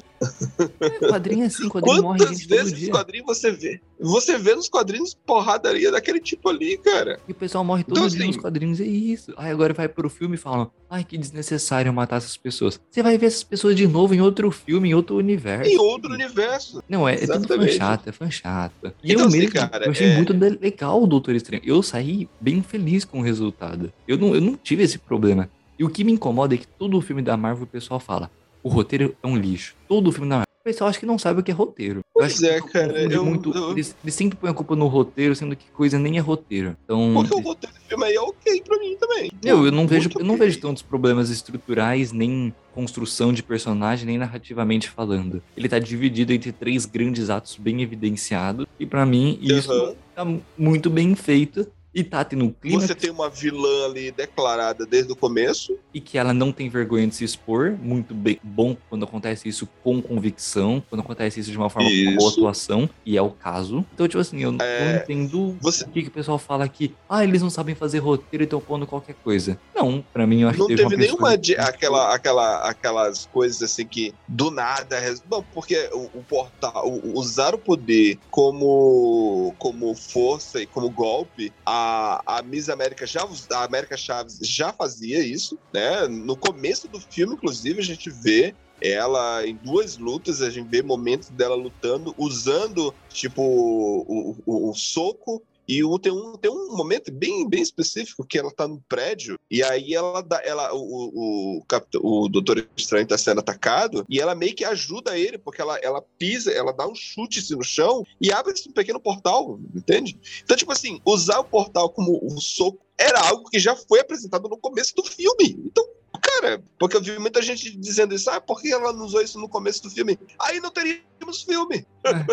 É, quadrinho é assim, quadrinho morre Quantas gente todo vezes esse dia. quadrinho você vê? Você vê nos quadrinhos porradaria daquele tipo ali, cara. E o pessoal morre todo Então, dia assim- nos quadrinhos, é isso. Aí agora vai pro filme e falam, ai, que desnecessário matar essas pessoas. Você vai ver essas pessoas de novo em outro filme, em outro universo. Em outro universo. Não, é, é tudo chato, é fã chato. E Então, eu assim, mesmo, cara, eu achei é- muito legal o Doutor Estranho. Eu saí bem feliz com o resultado. Eu não, eu não tive esse problema. E o que me incomoda é que todo filme da Marvel o pessoal fala, o roteiro é um lixo. Todo filme da Marvel. O pessoal acha que não sabe o que é roteiro. Eu Pois é, cara, confunde eu- muito- eu- Eles, eles sempre põem a culpa no roteiro, sendo que coisa nem é roteiro. Então, Porque o roteiro do filme aí é ok pra mim também. meu, eu não vejo, Muito eu não vejo tantos problemas estruturais, nem construção de personagem, nem narrativamente falando. Ele tá dividido entre três grandes atos bem evidenciados, e pra mim isso tá muito bem feito. E tá tendo um clima Você tem uma vilã ali declarada desde o começo. e que ela não tem vergonha de se expor. Muito bem, bom quando acontece isso com convicção, quando acontece isso de uma forma com uma boa Isso. atuação, e é o caso. Então, tipo assim, eu não É, entendo Você o que, que o pessoal fala que, ah, eles não sabem fazer roteiro e estão pondo qualquer coisa. Não, pra mim eu acho não que teve, teve nenhuma de, aquela, aquela, aquelas coisas assim que do nada. Não, porque o, o portal, o- usar o poder como, como força e como golpe, a, a Miss América já, a América Chaves já fazia isso, né? No começo do filme, inclusive, a gente vê ela em duas lutas, a gente vê momentos dela lutando, usando, tipo, o, o, o soco. E o- tem, um, tem um momento bem, bem específico que ela tá no prédio, e aí ela dá. Ela, o, o, o, o Doutor Estranho tá sendo atacado, e ela meio que ajuda ele, porque ela, ela pisa, ela dá um chute assim, no chão e abre esse pequeno portal, entende? Então, tipo assim, usar o portal como um soco era algo que já foi apresentado no começo do filme. Então, cara, porque eu vi muita gente dizendo isso, ah, por que ela não usou isso no começo do filme? Aí não teríamos filme. Ah,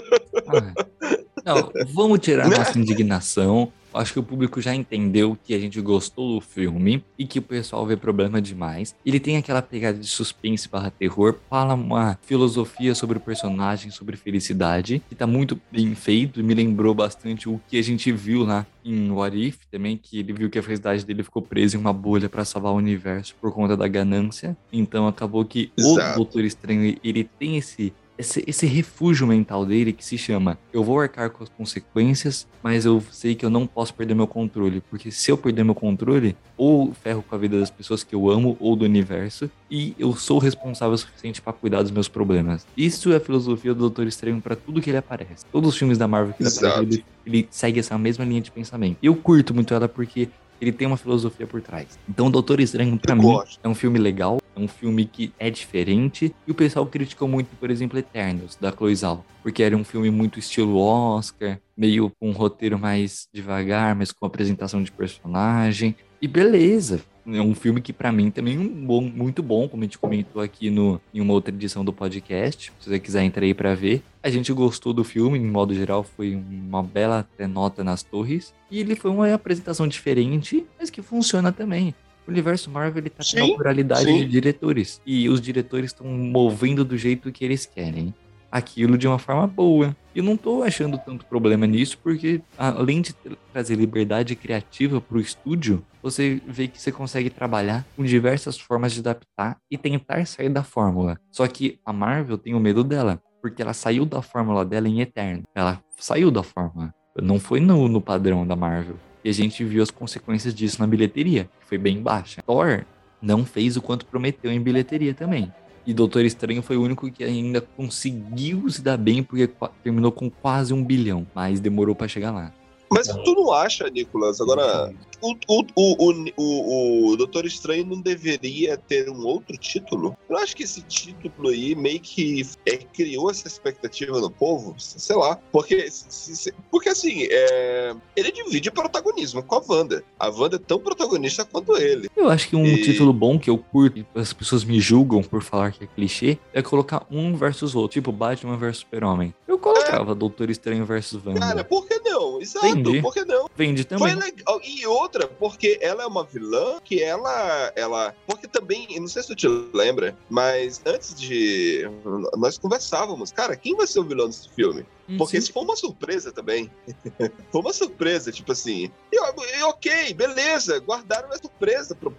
Não, vamos tirar Né? nossa indignação. Acho que o público já entendeu que a gente gostou do filme e que o pessoal vê problema demais. Ele tem aquela pegada de suspense barra terror, fala uma filosofia sobre o personagem, sobre felicidade, que tá muito bem feito e me lembrou bastante o que a gente viu lá em What If também, que ele viu que a felicidade dele ficou presa em uma bolha para salvar o universo por conta da ganância. Então acabou que Exato. o Doutor Estranho, ele tem esse esse, esse refúgio mental dele que se chama eu vou arcar com as consequências, mas eu sei que eu não posso perder meu controle, porque se eu perder meu controle, ou ferro com a vida das pessoas que eu amo ou do universo, e eu sou responsável o suficiente para cuidar dos meus problemas. Isso é a filosofia do Doutor Estranho para tudo que ele aparece. Todos os filmes da Marvel que ele Exato. aparece, ele, ele segue essa mesma linha de pensamento. Eu curto muito ela porque ele tem uma filosofia por trás. Então, o Doutor Estranho, pra Eu mim, gosto. é um filme legal, é um filme que é diferente. E o pessoal criticou muito, por exemplo, Eternos, da Chloe Zhao. Porque era um filme muito estilo Oscar, meio com um roteiro mais devagar, mas com apresentação de personagem. E beleza. É um filme que pra mim também é um bom, muito bom, como a gente comentou aqui no, em uma outra edição do podcast. Se você quiser entrar aí pra ver. A gente gostou do filme, em modo geral, foi uma bela nota nas torres. E ele foi uma apresentação diferente, mas que funciona também. O universo Marvel ele tá com pluralidade sim. de diretores. E os diretores estão movendo do jeito que eles querem. Aquilo de uma forma boa. E eu não tô achando tanto problema nisso, porque além de tra- trazer liberdade criativa pro estúdio, você vê que você consegue trabalhar com diversas formas de adaptar e tentar sair da fórmula. Só que a Marvel tem o medo dela, porque ela saiu da fórmula dela em Eterno. Ela saiu da fórmula. Não foi no, no padrão da Marvel. E a gente viu as consequências disso na bilheteria, que foi bem baixa. Thor não fez o quanto prometeu em bilheteria também. E Doutor Estranho foi o único que ainda conseguiu se dar bem, porque terminou com quase um bilhão, mas demorou pra chegar lá. Mas tu não acha, Nicolas? Agora, o, o, o, o, o, Doutor Estranho não deveria ter um outro título? Eu acho que esse título aí meio que é, criou essa expectativa no povo, sei lá. Porque, se- se- porque assim, é, ele divide protagonismo com a Wanda. A Wanda é tão protagonista quanto ele. Eu acho que um E- título bom que eu curto, e as pessoas me julgam por falar que é clichê, é colocar um versus outro, tipo Batman versus Super-Homem. Eu colocava Doutor Estranho versus Wanda. Cara, por que não? Exato, Entendi. por que não? Vende Foi também. legal. E outra, porque ela é uma vilã que ela. ela porque também, não sei se tu te lembra, mas antes de. Nós conversávamos, cara, quem vai ser o vilão desse filme? Porque Sim. isso foi uma surpresa também. foi uma surpresa, tipo assim. E, ok, beleza, guardaram a surpresa pro,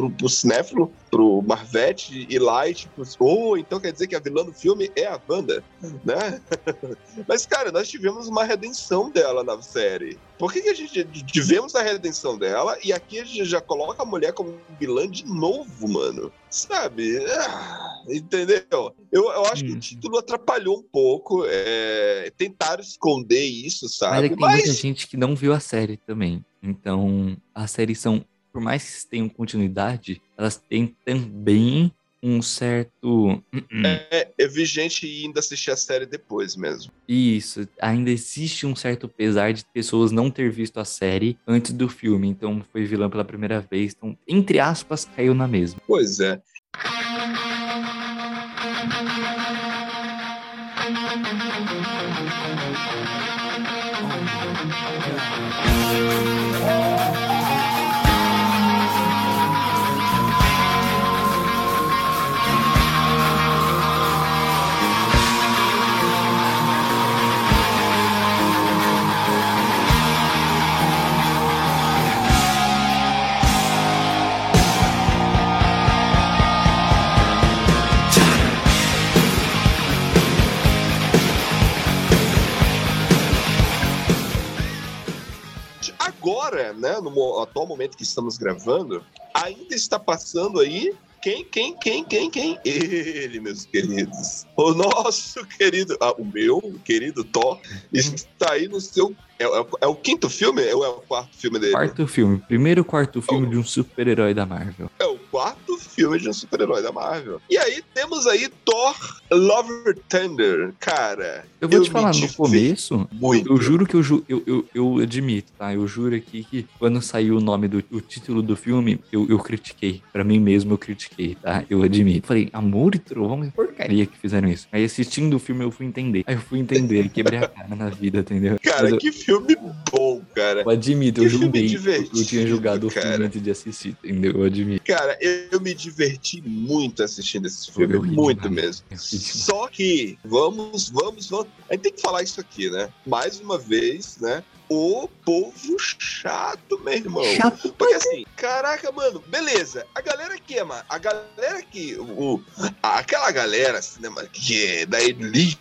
pro, pro Cinéfilo, pro Marvete e e tipo, ou então quer dizer que a vilã do filme é a Wanda, né? Mas, cara, nós tivemos uma redenção dela na série. Por que, que a gente tivemos a redenção dela e aqui a gente já coloca a mulher como vilã de novo, mano? Sabe? Ah, entendeu? Eu, eu acho que Hum. o título atrapalhou um pouco. é, tentaram esconder isso, Mas é sabe? que tem muita gente que não viu a série também. Então, as séries são, por mais que tenham continuidade, elas têm também um certo. É, eu vi gente indo assistir a série depois mesmo. Isso, ainda existe um certo pesar de pessoas não ter visto a série antes do filme, então foi vilã pela primeira vez, então, entre aspas, caiu na mesma. Pois é. Agora, né, no atual momento que estamos gravando, ainda está passando aí quem, quem, quem, quem, quem? Ele, meus queridos. O nosso querido, ah, o meu querido Thor está aí no seu. É, é o- é o quinto filme ou é o quarto filme dele? Quarto filme, primeiro quarto filme de um super-herói da Marvel. É o quarto filme de um super-herói da Marvel. E aí temos aí Thor Lover Thunder. Cara, Eu vou Eu te falar, no começo, muito. eu juro que eu, ju- eu, eu, eu admito, tá? Eu juro aqui que quando saiu o nome do o título do filme, eu, eu critiquei. Pra mim mesmo eu critiquei, tá? Eu admito. Falei, amor e trovão, que porcaria que fizeram isso. Aí assistindo o filme eu fui entender. Aí eu fui entender, quebrei a cara na vida, entendeu? Cara, eu- que filme filme bom, cara. Eu admito, Que eu julguei. Eu tinha julgado o filme cara. antes de assistir, entendeu? Eu admito. Cara, eu, eu me diverti muito assistindo esse filme, Eu muito mesmo. Só que, vamos, vamos, vamos. A gente tem que falar isso aqui, né? Mais uma vez, né? O povo chato, meu irmão. Chato. Porque assim, caraca, mano, beleza. A galera que é, mano, a galera que. O, aquela galera cinema, que é da elite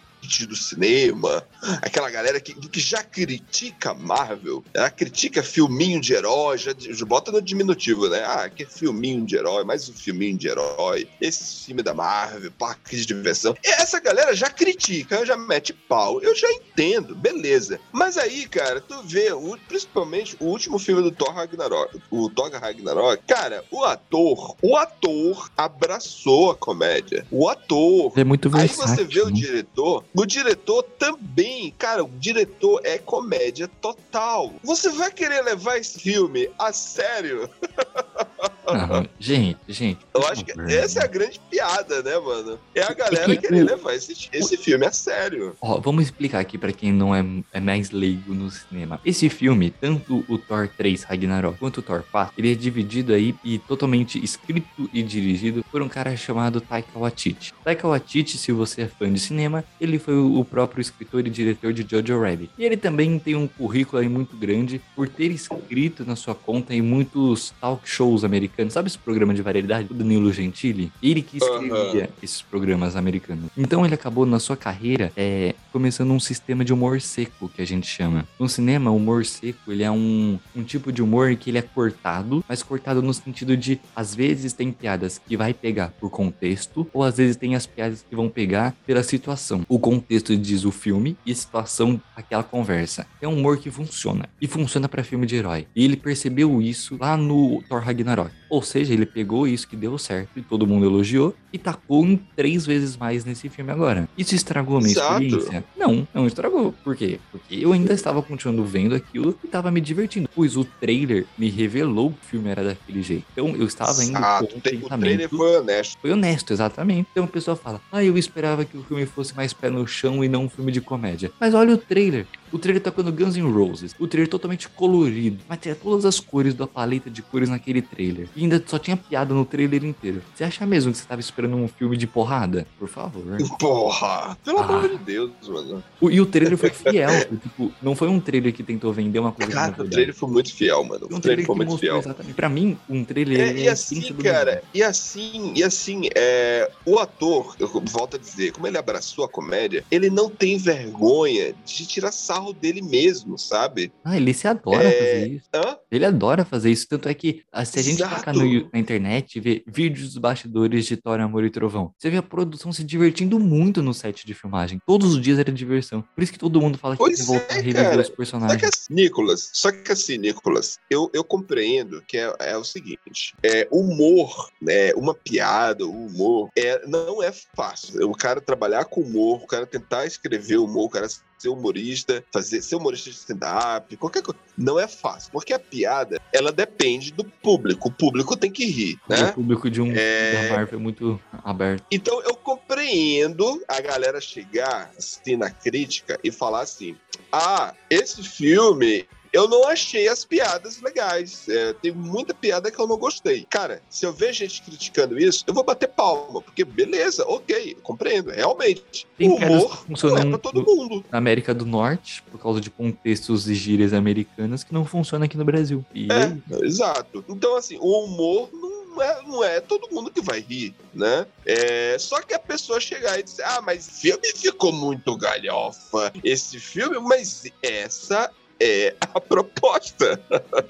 do cinema, aquela galera que, que já critica Marvel, ela critica filminho de herói, já, já bota no diminutivo, né? Ah, que filminho de herói, mais um filminho de herói, esse filme da Marvel, parque de diversão. E essa galera já critica, já mete pau. Eu já entendo, beleza. Mas aí, cara, tu vê, o- principalmente o último filme do Thor Ragnarok, o Thor Ragnarok, cara, o ator, o ator abraçou a comédia. O ator, É muito Aí versátil. você vê o né? diretor, o diretor também, cara, o diretor é comédia total. Você vai querer levar esse filme a sério? Não, gente, gente. Eu acho que essa é a grande piada, né, mano? É a galera que querer levar esse, esse filme a sério. Ó, vamos explicar aqui pra quem não é, é mais leigo no cinema. Esse filme, tanto o Thor 3 Ragnarok quanto o Thor 4, ele é dividido aí e totalmente escrito e dirigido por um cara chamado Taika Waititi. Taika Waititi, se você é fã de cinema, ele foi o o próprio escritor e diretor de Jojo Rabbit. E ele também tem um currículo aí muito grande por ter escrito na sua conta em muitos talk shows americanos. Sabe esse programa de variedade do Danilo Gentili? Ele que escrevia esses programas americanos. Então ele acabou na sua carreira é, começando um sistema de humor seco, que a gente chama. No cinema, o humor seco, ele é um, um tipo de humor que ele é cortado, mas cortado no sentido de, às vezes tem piadas que vai pegar por contexto, ou às vezes tem as piadas que vão pegar pela situação. O contexto diz o filme e a situação aquela conversa. É um humor que funciona. E funciona pra filme de herói. E ele percebeu isso lá no Thor Ragnarok. Ou seja, ele pegou isso que deu certo e todo mundo elogiou e tacou em três vezes mais nesse filme agora. Isso estragou a minha Exato. experiência? Não, não estragou. Por quê? Porque eu ainda estava continuando vendo aquilo e estava me divertindo. Pois o trailer me revelou que o filme era daquele jeito. Então eu estava indo Ah, com o um trailer pensamento foi honesto. foi honesto, exatamente. Então a pessoa fala: Ah, eu esperava que o filme fosse mais pé no chão e não um filme de comédia. Mas olha o trailer. O trailer tocando Guns N' Roses. O trailer totalmente colorido. Mas tinha todas as cores da paleta de cores naquele trailer. E ainda só tinha piada no trailer inteiro. Você acha mesmo que você tava esperando um filme de porrada? Por favor. Porra! Pelo Ah. amor de Deus, mano. O- e o trailer foi fiel. tipo, não foi um trailer que tentou vender uma coisa Cara, o trailer foi muito fiel, mano. Um O trailer foi muito mostrou fiel. exatamente. Pra mim, um trailer É, ele e assim, cara, e assim, e assim, é, o ator, eu volto a dizer, como ele abraçou a comédia, ele não tem vergonha de tirar sarro dele mesmo, sabe? Ah, ele se adora É, fazer isso. Hã? Ele adora fazer isso, tanto é que ah, se a gente Exato. tacar no, Yu- na internet e ver vídeos dos bastidores de Thor, Amor e Trovão, você vê a produção se divertindo muito no set de filmagem. Todos os dias era diversão. Por isso que todo mundo fala que Pois quer voltar é, a reviver os Só que personagens. assim, Nicolas, só que assim, Nicolas, eu, eu compreendo que é, é o seguinte: é, humor, né, uma piada, o humor, é, não é fácil. O cara trabalhar com humor, o cara tentar escrever humor, o cara ser humorista, fazer ser humorista de stand-up, qualquer coisa. Não é fácil, porque a piada, ela depende do público. O público tem que rir, O né? público de um É. da Marvel é muito aberto. Então eu compreendo a galera chegar assim na crítica e falar assim: ah, esse filme. Eu não achei as piadas legais. É, tem muita piada que eu não gostei. Cara, se eu ver gente criticando isso, eu vou bater palma. Porque, beleza, ok, eu compreendo. Realmente. Tem o humor não é pra todo mundo. Na América do Norte, por causa de contextos e gírias americanas que não funcionam aqui no Brasil. E aí, É, exato. Então, assim, o humor não é, não é todo mundo que vai rir, né? É, só que a pessoa chegar e dizer, ah, mas o filme ficou muito galhofa. Esse filme, mas essa é a proposta.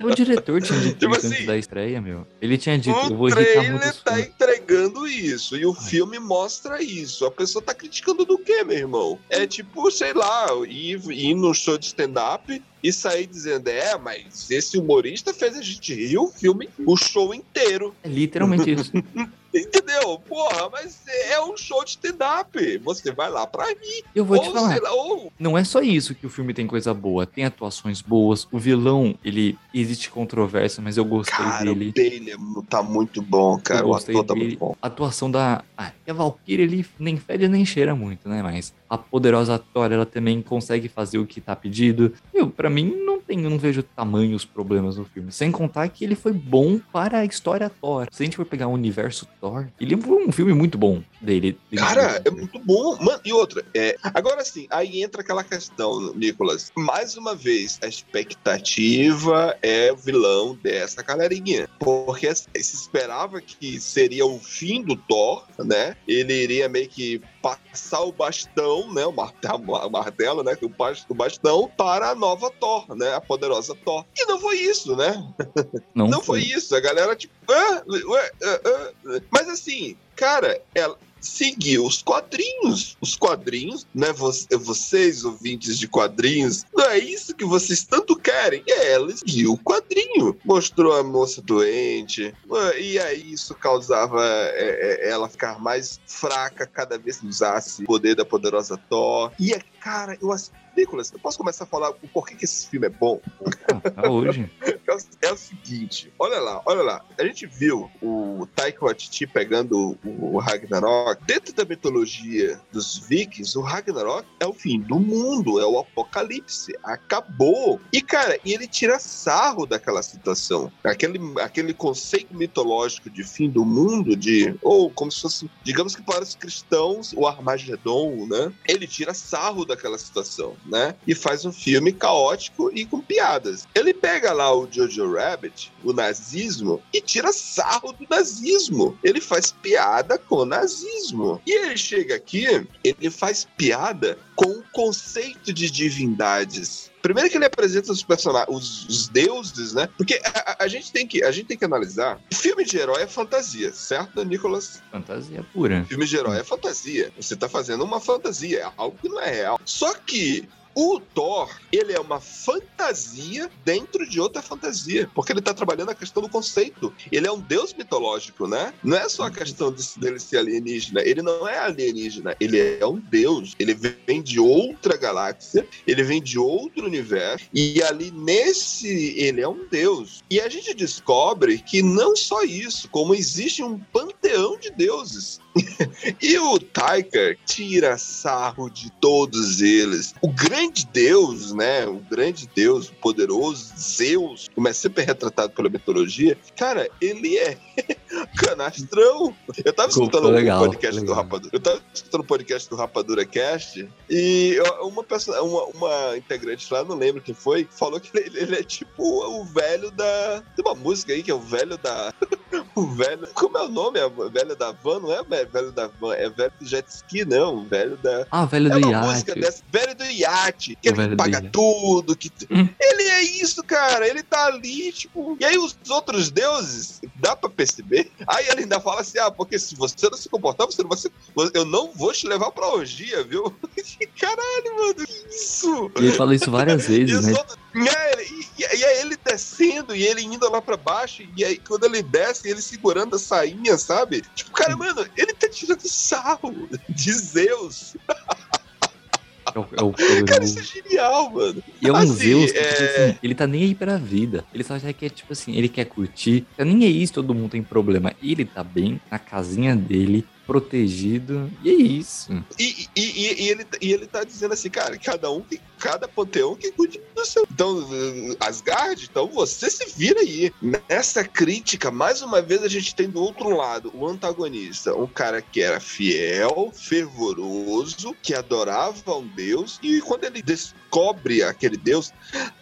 o diretor tinha dito Tipo isso antes assim, da estreia, meu. ele tinha dito, eu o vou trailer tá fãs. entregando isso. E o filme mostra isso. A pessoa tá criticando do quê, meu irmão? É tipo, sei lá, ir, ir num show de stand-up e sair dizendo, é, mas esse humorista fez a gente rir o filme, o show inteiro. É literalmente isso. Entendeu? Porra, mas é um show de stand-up. Você vai lá pra rir. Eu vou te ou, falar. sei lá, ou Não é só isso que o filme tem coisa boa. Tem atuações boas. O vilão, ele existe controvérsia, mas eu gostei Cara, dele. o é tá muito bom, cara. Eu O gostei ator tá dele. muito bom. A atuação da. Ah, a Valkyrie ele nem fede nem cheira muito, né? Mas a poderosa Thor, ela também consegue fazer o que tá pedido. Eu, para mim, não eu não vejo tamanhos problemas no filme. Sem contar que ele foi bom para a história Thor. Se a gente for pegar o universo Thor, ele foi um filme muito bom dele. Cara, é muito bom. Mano, e outra, é, agora sim, aí entra aquela questão, Nicolas. Mais uma vez, a expectativa é o vilão dessa galerinha. Porque se esperava que seria o fim do Thor, né? Ele iria meio que passar o bastão, né? O martelo, o martelo né? O bas- o bastão para a nova Thor, né? A poderosa Thor. E não foi isso, né? não, Não foi isso. A galera, tipo, "Ah, ah, ah". mas assim, cara, ela seguiu os quadrinhos. Os quadrinhos, né? Vo- Vocês, ouvintes de quadrinhos, não é isso que vocês tanto querem. É, ela seguiu o quadrinho. Mostrou a moça doente. E aí isso causava é, é, ela ficar mais fraca cada vez que usasse o poder da poderosa Thor. E, é, cara, eu acho. Nicolas, eu posso começar a falar o porquê que esse filme é bom? Ah, tá hoje. É o, é o seguinte, olha lá, olha lá. A gente viu o Taika Waititi pegando o, o Ragnarok. Dentro da mitologia dos vikings, o Ragnarok é o fim do mundo, é o apocalipse. Acabou. E, cara, e ele tira sarro daquela situação. Aquele, aquele conceito mitológico de fim do mundo, de. Ou como se fosse, digamos que para os cristãos, o Armagedon, né? Ele tira sarro daquela situação, né? E faz um filme caótico e com piadas. Ele pega lá o Jojo Rabbit, o nazismo, e tira sarro do nazismo. Ele faz piada com o nazismo. E ele chega aqui, ele faz piada com o conceito de divindades. Primeiro que ele apresenta os personagens, os, os deuses, né? Porque a, a- gente tem que, a gente tem que analisar. Filme de herói é fantasia, certo, Nicolas? Fantasia pura. Filme de herói é fantasia. Você tá fazendo uma fantasia, é algo que não é real. Só que o Thor, ele é uma fantasia dentro de outra fantasia, porque ele tá trabalhando a questão do conceito. Ele é um deus mitológico, né? Não é só a questão de- dele ser alienígena. Ele não é alienígena, ele é um deus. Ele vem de outra galáxia, ele vem de outro universo, e ali nesse ele é um deus. E a gente descobre que não só isso, como existe um panteão de deuses. E o Taika tira sarro de todos eles. O grande deus, né? O grande deus, o poderoso Zeus, como é sempre retratado pela mitologia, cara, ele é canastrão. Eu tava escutando legal, o podcast ficou do legal. Rapadura. Eu tava escutando o podcast do Rapadura Cast e uma pessoa, uma, uma integrante lá, não lembro quem foi, falou que ele, ele é tipo o velho da. Tem uma música aí que é o velho da. O velho. Como é o nome? É velho da van? Não é o velho da van, é velho do jet ski, não. O velho da. Ah, velho É do iate. dessa. Velho do iate. Que O ele paga iate. tudo. Que... Hum. Ele é isso, cara. Ele tá ali, tipo. E aí os outros deuses, dá pra perceber? Aí ele ainda fala assim: ah, porque se você não se comportar, você não vai se... eu não vou te levar pra orgia, viu? Caralho, mano, que isso? E ele fala isso várias vezes, né? outros- e aí, e- e aí ele descendo e ele indo lá pra baixo, e aí quando ele desce, ele segurando a sainha, sabe? Tipo, cara, mano, ele tá tirando sarro de Zeus. É o, é o Cara, poderoso. isso é genial, mano. E é um Assim, Zeus que, tipo é- assim, ele tá nem aí pra vida. Ele só já quer, tipo assim, ele quer curtir. Tá nem aí se todo mundo tem problema. Ele tá bem na casinha dele, protegido. E é isso. E, e, e, e ele, e ele tá dizendo assim, cara, cada um, que- cada panteão que cuide do seu. Então, Asgard, então você se vira aí. Nessa crítica, mais uma vez, a gente tem do outro lado o antagonista, um cara que era fiel, fervoroso, que adorava um deus, e quando ele descobre aquele deus,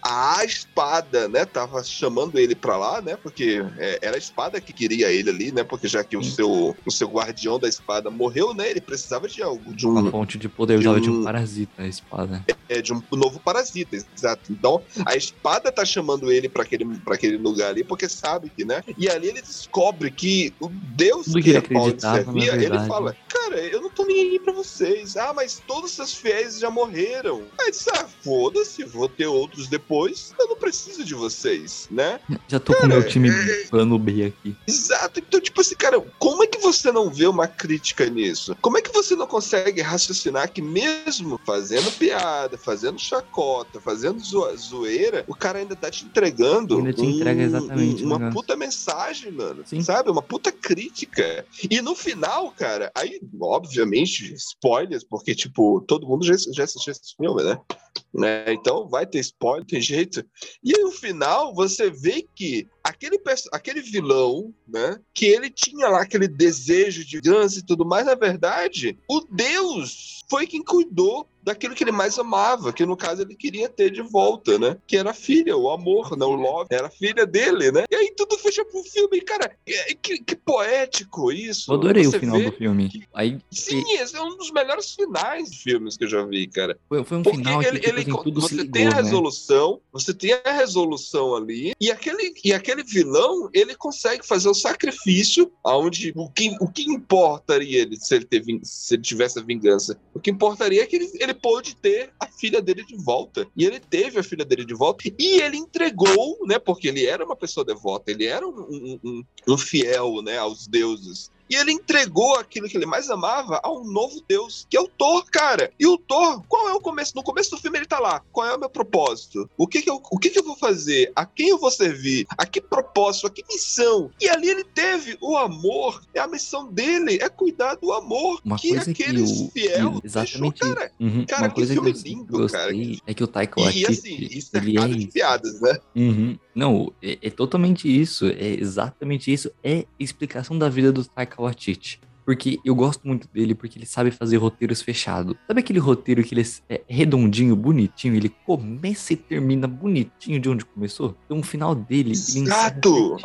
a espada, né, tava chamando ele pra lá, né, porque é, era a espada que queria ele ali, né, porque já que o seu, o seu guardião da espada morreu, né, ele precisava de algo, de Uma um, fonte de poder de usava de um- um parasita, a espada. é, de um novo parasita, exato. Então, a espada tá chamando ele pra aquele, pra aquele lugar ali, porque sabe que, né? E ali ele descobre que o Deus Tudo que ele servia, ele fala, cara, cara, eu não tô nem aí pra vocês. Ah, mas todos os seus fiéis já morreram. Aí disse, ah, foda-se, vou ter outros depois. Eu não preciso de vocês, né? Já tô com o meu time plano B aqui. Exato. Então, tipo assim, cara, como é que você não vê uma crítica nisso? Como é que você não consegue raciocinar que mesmo fazendo piada, fazendo chacota, fazendo zo- zoeira, o cara ainda tá te entregando Ainda te entrega exatamente o uma puta mensagem, mano. Sim. Sabe? Uma puta crítica. E no final, cara, aí, obviamente, spoilers, porque, tipo, todo mundo já, já assistiu esse filme, né? né? Então vai ter spoiler, tem jeito. E aí, no final, você vê que aquele, aquele vilão, né? Que ele tinha lá aquele desejo de vingança e tudo mais, na verdade, o Deus foi quem cuidou daquilo que ele mais amava, que no caso ele queria ter de volta, né? Que era a filha, o amor, né? O love, era a filha dele, né? E aí tudo fecha pro filme, cara. Que, que poético isso. Eu adorei Você o final do filme. Aí Sim, esse é um dos melhores finais de filmes que eu já vi, cara. foi, foi um Porque final que ele, tipo ele- assim, tudo você ligou, tem a né? resolução, você tem a resolução ali, e aquele, e aquele vilão, ele consegue fazer o sacrifício, aonde o que, o que importaria ele se ele, ter, se ele tivesse a vingança? O que importaria é que ele, ele pôde ter a filha dele de volta. E ele teve a filha dele de volta, e ele entregou, né? Porque ele era uma pessoa devota, ele era um, um- um- um fiel, né, aos deuses. E ele entregou aquilo que ele mais amava a um novo Deus, que é o Thor, cara. E o Thor, qual é o começo? No começo do filme ele tá lá. Qual é o meu propósito? O que que eu, o que que eu vou fazer? A quem eu vou servir? A que propósito? A que missão? E ali ele teve o amor. É a missão dele, é cuidar do amor Uma que coisa que aqueles o- fiel que exatamente deixou, cara. Uhum. Cara, Uma que coisa filme que eu lindo, cara. gostei é que o Taika E, e Waititi, assim, isso é ele é de piadas, né? Uhum. Não, é, é totalmente isso, é exatamente isso, é explicação da vida do Taika Waititi. Porque eu gosto muito dele, porque ele sabe fazer roteiros fechados. Sabe aquele roteiro que ele é redondinho, bonitinho, ele começa e termina bonitinho de onde começou? Então o final dele, Exato!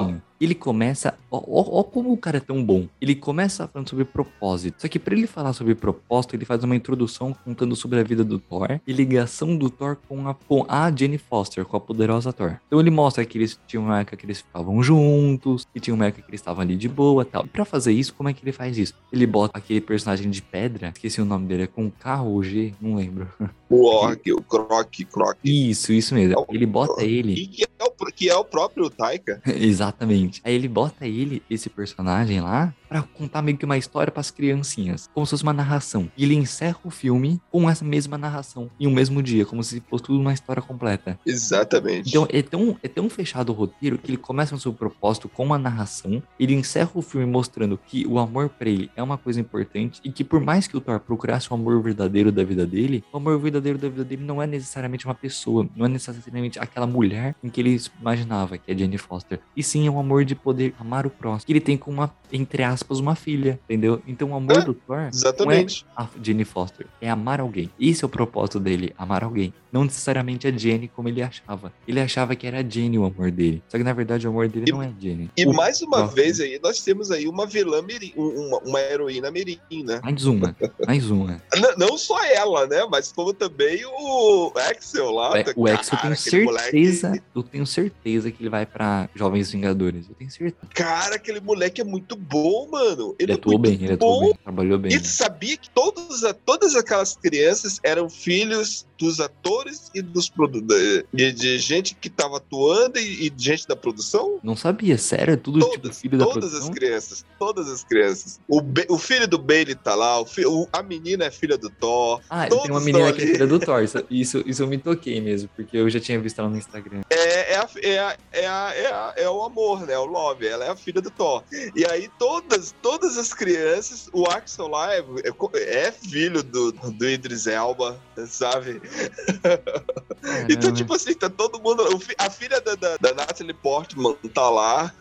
Ele começa. Ó, ó, ó como o cara é tão bom. Ele começa falando sobre propósito. Só que pra ele falar sobre propósito, ele faz uma introdução contando sobre a vida do Thor e ligação do Thor com a, com a Jenny Foster, com a poderosa Thor. Então ele mostra que eles tinham uma época que eles ficavam juntos, e tinha uma época que eles estavam ali de boa tal. E pra fazer isso, como é que ele faz isso? Ele bota aquele personagem de pedra, esqueci o nome dele, é com K ou G, não lembro. O Orc, o Croc, Croc. Isso, isso mesmo. Ele bota ele. Que é, o, que é o próprio Taika. Exatamente. Aí ele bota ele, esse personagem lá, pra contar meio que uma história pras criancinhas, como se fosse uma narração. E ele encerra o filme com essa mesma narração, em um mesmo dia, como se fosse tudo uma história completa. Exatamente. Então é tão, é tão fechado o roteiro que ele começa no seu propósito com uma narração, ele encerra o filme mostrando que o amor pra ele é uma coisa importante e que por mais que o Thor procurasse o amor verdadeiro da vida dele, o amor verdadeiro da vida dele não é necessariamente uma pessoa, não é necessariamente aquela mulher em que ele imaginava, que é Jenny Foster, e sim é um amor de poder amar o próximo, que ele tem com uma, entre aspas, uma filha, entendeu? Então o amor É, do Thor Exatamente. a Jenny Foster. É amar alguém. Esse é o propósito dele, amar alguém. Não necessariamente a Jenny como ele achava. Ele achava que era a Jenny o amor dele. Só que na verdade o amor dele E- não é a Jenny. E O- mais uma vez aí, nós temos aí uma vilã mirim, um- uma, uma heroína mirim, né? Mais uma, mais uma. N- não só ela, né? Mas como também o Axel lá. O, E- o X eu tenho aquele moleque- certeza, eu tenho certeza que ele vai pra Jovens Vingadores. Eu tenho certeza. Cara, aquele moleque é muito bom, mano. Ele, Ele é atuou bem, ele atuou bom. bem, trabalhou bem. E tu sabia que todos, todas aquelas crianças eram filhos dos atores e dos produtores. E de gente que tava atuando e, e de gente da produção? Não sabia, sério? É tudo tipo Todas, da todas as crianças, todas as crianças. O, o filho do Bailey tá lá, o fi- o- a menina é filha do Thor. Ah, tem uma menina que é. Filha do Thor. Isso, isso, eu me toquei mesmo, porque eu já tinha visto ela no Instagram. É, é, a- é, a- é, a- é, a- é o amor, né? O love. Ela é a filha do Thor. E aí todas, todas as crianças, o Axel lá é, é- é filho do, do Idris Elba, sabe? Então, Caramba. tipo assim, tá todo mundo. A filha da, da, da Natalie Portman tá lá.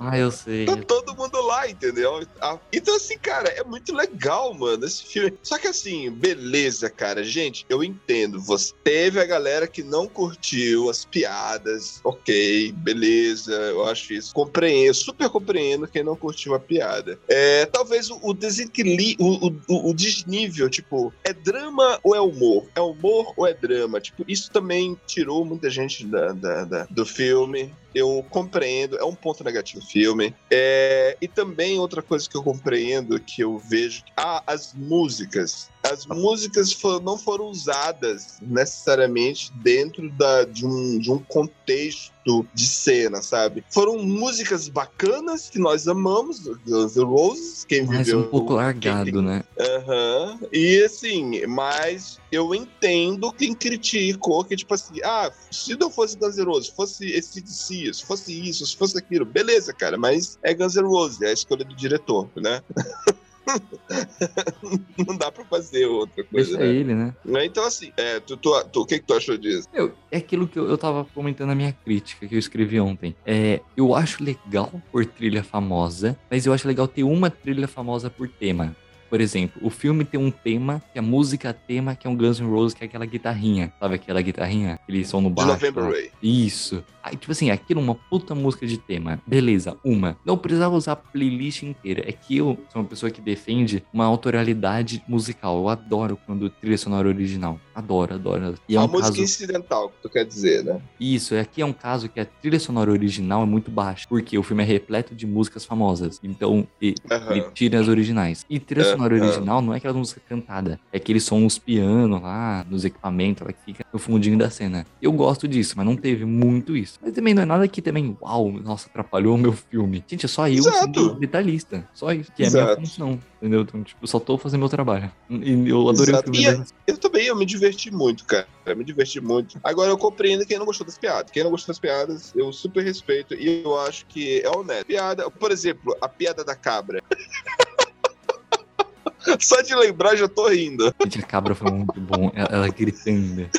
Ah, eu sei. Tá todo mundo lá, entendeu? Ah, Então, assim, cara, é muito legal, mano, esse filme. Só que, assim, beleza, cara. Gente, eu entendo. Você teve a galera que não curtiu as piadas ok, beleza, eu acho isso. Compreendo, super compreendo quem não curtiu a piada. É, talvez o, o desequilíbrio, o, o, o desnível, tipo, é drama ou é humor? É humor ou é drama? Tipo, isso também tirou muita gente da, da- da- do filme. Eu compreendo, é um ponto negativo do filme. É, e também outra coisa que eu compreendo, que eu vejo, ah, as músicas. As músicas não foram usadas necessariamente dentro da, de, um, de um contexto de cena, sabe? Foram músicas bacanas que nós amamos, Guns N' Roses, quem Mas viveu um pouco largado, tem- né? Aham. E assim, mas eu entendo quem criticou que, tipo assim, ah, se não fosse Guns N' Roses, fosse esse DC, se fosse isso, se fosse aquilo, beleza, cara, mas é Guns N' Roses, é a escolha do diretor, né? não dá pra fazer outra coisa, Deixa né? ele, né? Então, assim, é, tu, tu- tu- o que, que tu achou disso? Meu, é aquilo que eu, eu tava comentando na minha crítica que eu escrevi ontem. É, eu acho legal por trilha famosa, mas eu acho legal ter uma trilha famosa por tema. Por exemplo, o filme tem um tema, que é a música tema, que é um Guns N' Roses, que é aquela guitarrinha. Sabe aquela guitarrinha? Aquele som no De baixo. November. Isso. Aí, tipo assim, aquilo é uma puta música de tema. Beleza, uma. Não precisava usar a playlist inteira. É que eu sou uma pessoa que defende uma autoralidade musical. Eu adoro quando trilha sonora original. Adoro, adoro. E é a um música caso... incidental, que tu quer dizer, né? Isso, aqui é um caso que a trilha sonora original é muito baixa, porque o filme é repleto de músicas famosas. Então, e- ele tira as originais. E trilha É, sonora é. original não é aquela música cantada, é aquele som nos pianos lá, nos equipamentos, ela que fica no fundinho da cena. Eu gosto disso, mas não teve muito isso. Mas também não é nada que também, uau, nossa, atrapalhou o meu filme. Gente, é só eu sendo detalhista. Só isso, que é a minha função. Entendeu? Então, tipo, eu só tô fazendo meu trabalho. E eu adorei Exato. o filme. E é- mesmo. Eu também, eu me diverti muito, cara. Eu me diverti muito. Agora eu compreendo quem não gostou das piadas. Quem não gostou das piadas, eu super respeito. E eu acho que é honesto. Piada, por exemplo, a piada da cabra. Só de lembrar já tô rindo. Gente, a cabra foi muito bom. Ela, ela gritando.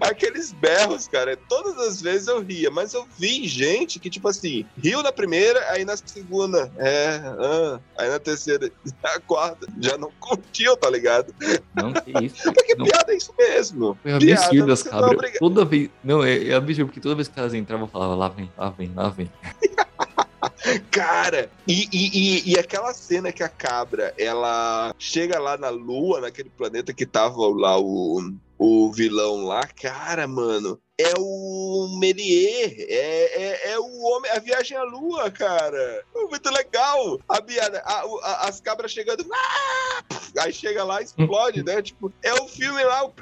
Aqueles berros, cara, todas as vezes eu ria, mas eu vi gente que, tipo assim, riu na primeira, aí na segunda, é, ah, aí na terceira, na quarta, já não curtiu, tá ligado? Não, que isso. Porque Não, piada é isso mesmo. Foi absurdo as cabras. Toda vez. Não, é, é absurdo, porque toda vez que elas entravam, eu falava, lá vem, lá vem, lá vem. Cara, e, e, e, e aquela cena que a cabra, ela chega lá na lua, naquele planeta que tava lá o, o vilão lá, cara, mano, é o Melier, é, é, é o homem, a viagem à lua, cara. Muito legal. A piada, a- a- as cabras chegando, "Ah!" aí chega lá e explode, né? Tipo, é o filme lá, um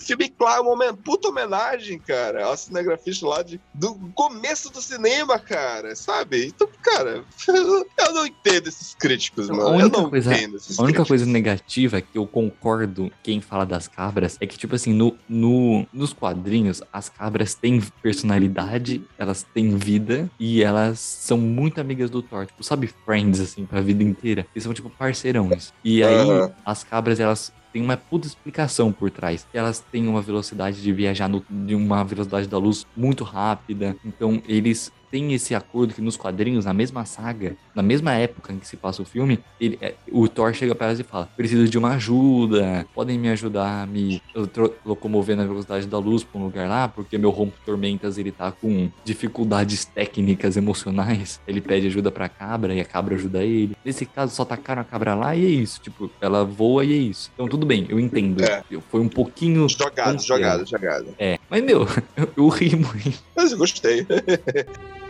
filme claro, um momento, puta homenagem, cara, ao cinegrafista lá de, do começo do cinema, cara, sabe? Então, cara, eu não entendo esses críticos, A mano. Eu única não coisa- entendo esses A única críticos. coisa negativa que eu concordo quem fala das cabras é que, tipo assim, no, no, nos quadrinhos, as cabras têm personalidade, elas têm vida e elas são muito amigas do Thor. Tipo, sabe, friends, assim, pra vida inteira. Eles são, tipo, parceirões. E aí, Aham. as cabras, elas têm uma puta explicação por trás. Elas têm uma velocidade de viajar no- de uma velocidade da luz muito rápida. Então, eles têm esse acordo que nos quadrinhos, na mesma saga, na mesma época em que se passa o filme, ele, é, o Thor chega pra elas e fala: preciso de uma ajuda, podem me ajudar a me locomover na velocidade da luz pra um lugar lá, porque meu rompo tormentas ele tá com dificuldades técnicas emocionais. Ele pede ajuda pra cabra e a cabra ajuda ele. Nesse caso, só tacaram a cabra lá e é isso. Tipo, ela voa e é isso. Então tudo bem, eu entendo. É. Foi um pouquinho. Jogado, jogado, jogado. É, mas meu, eu, eu ri muito. Mas eu gostei.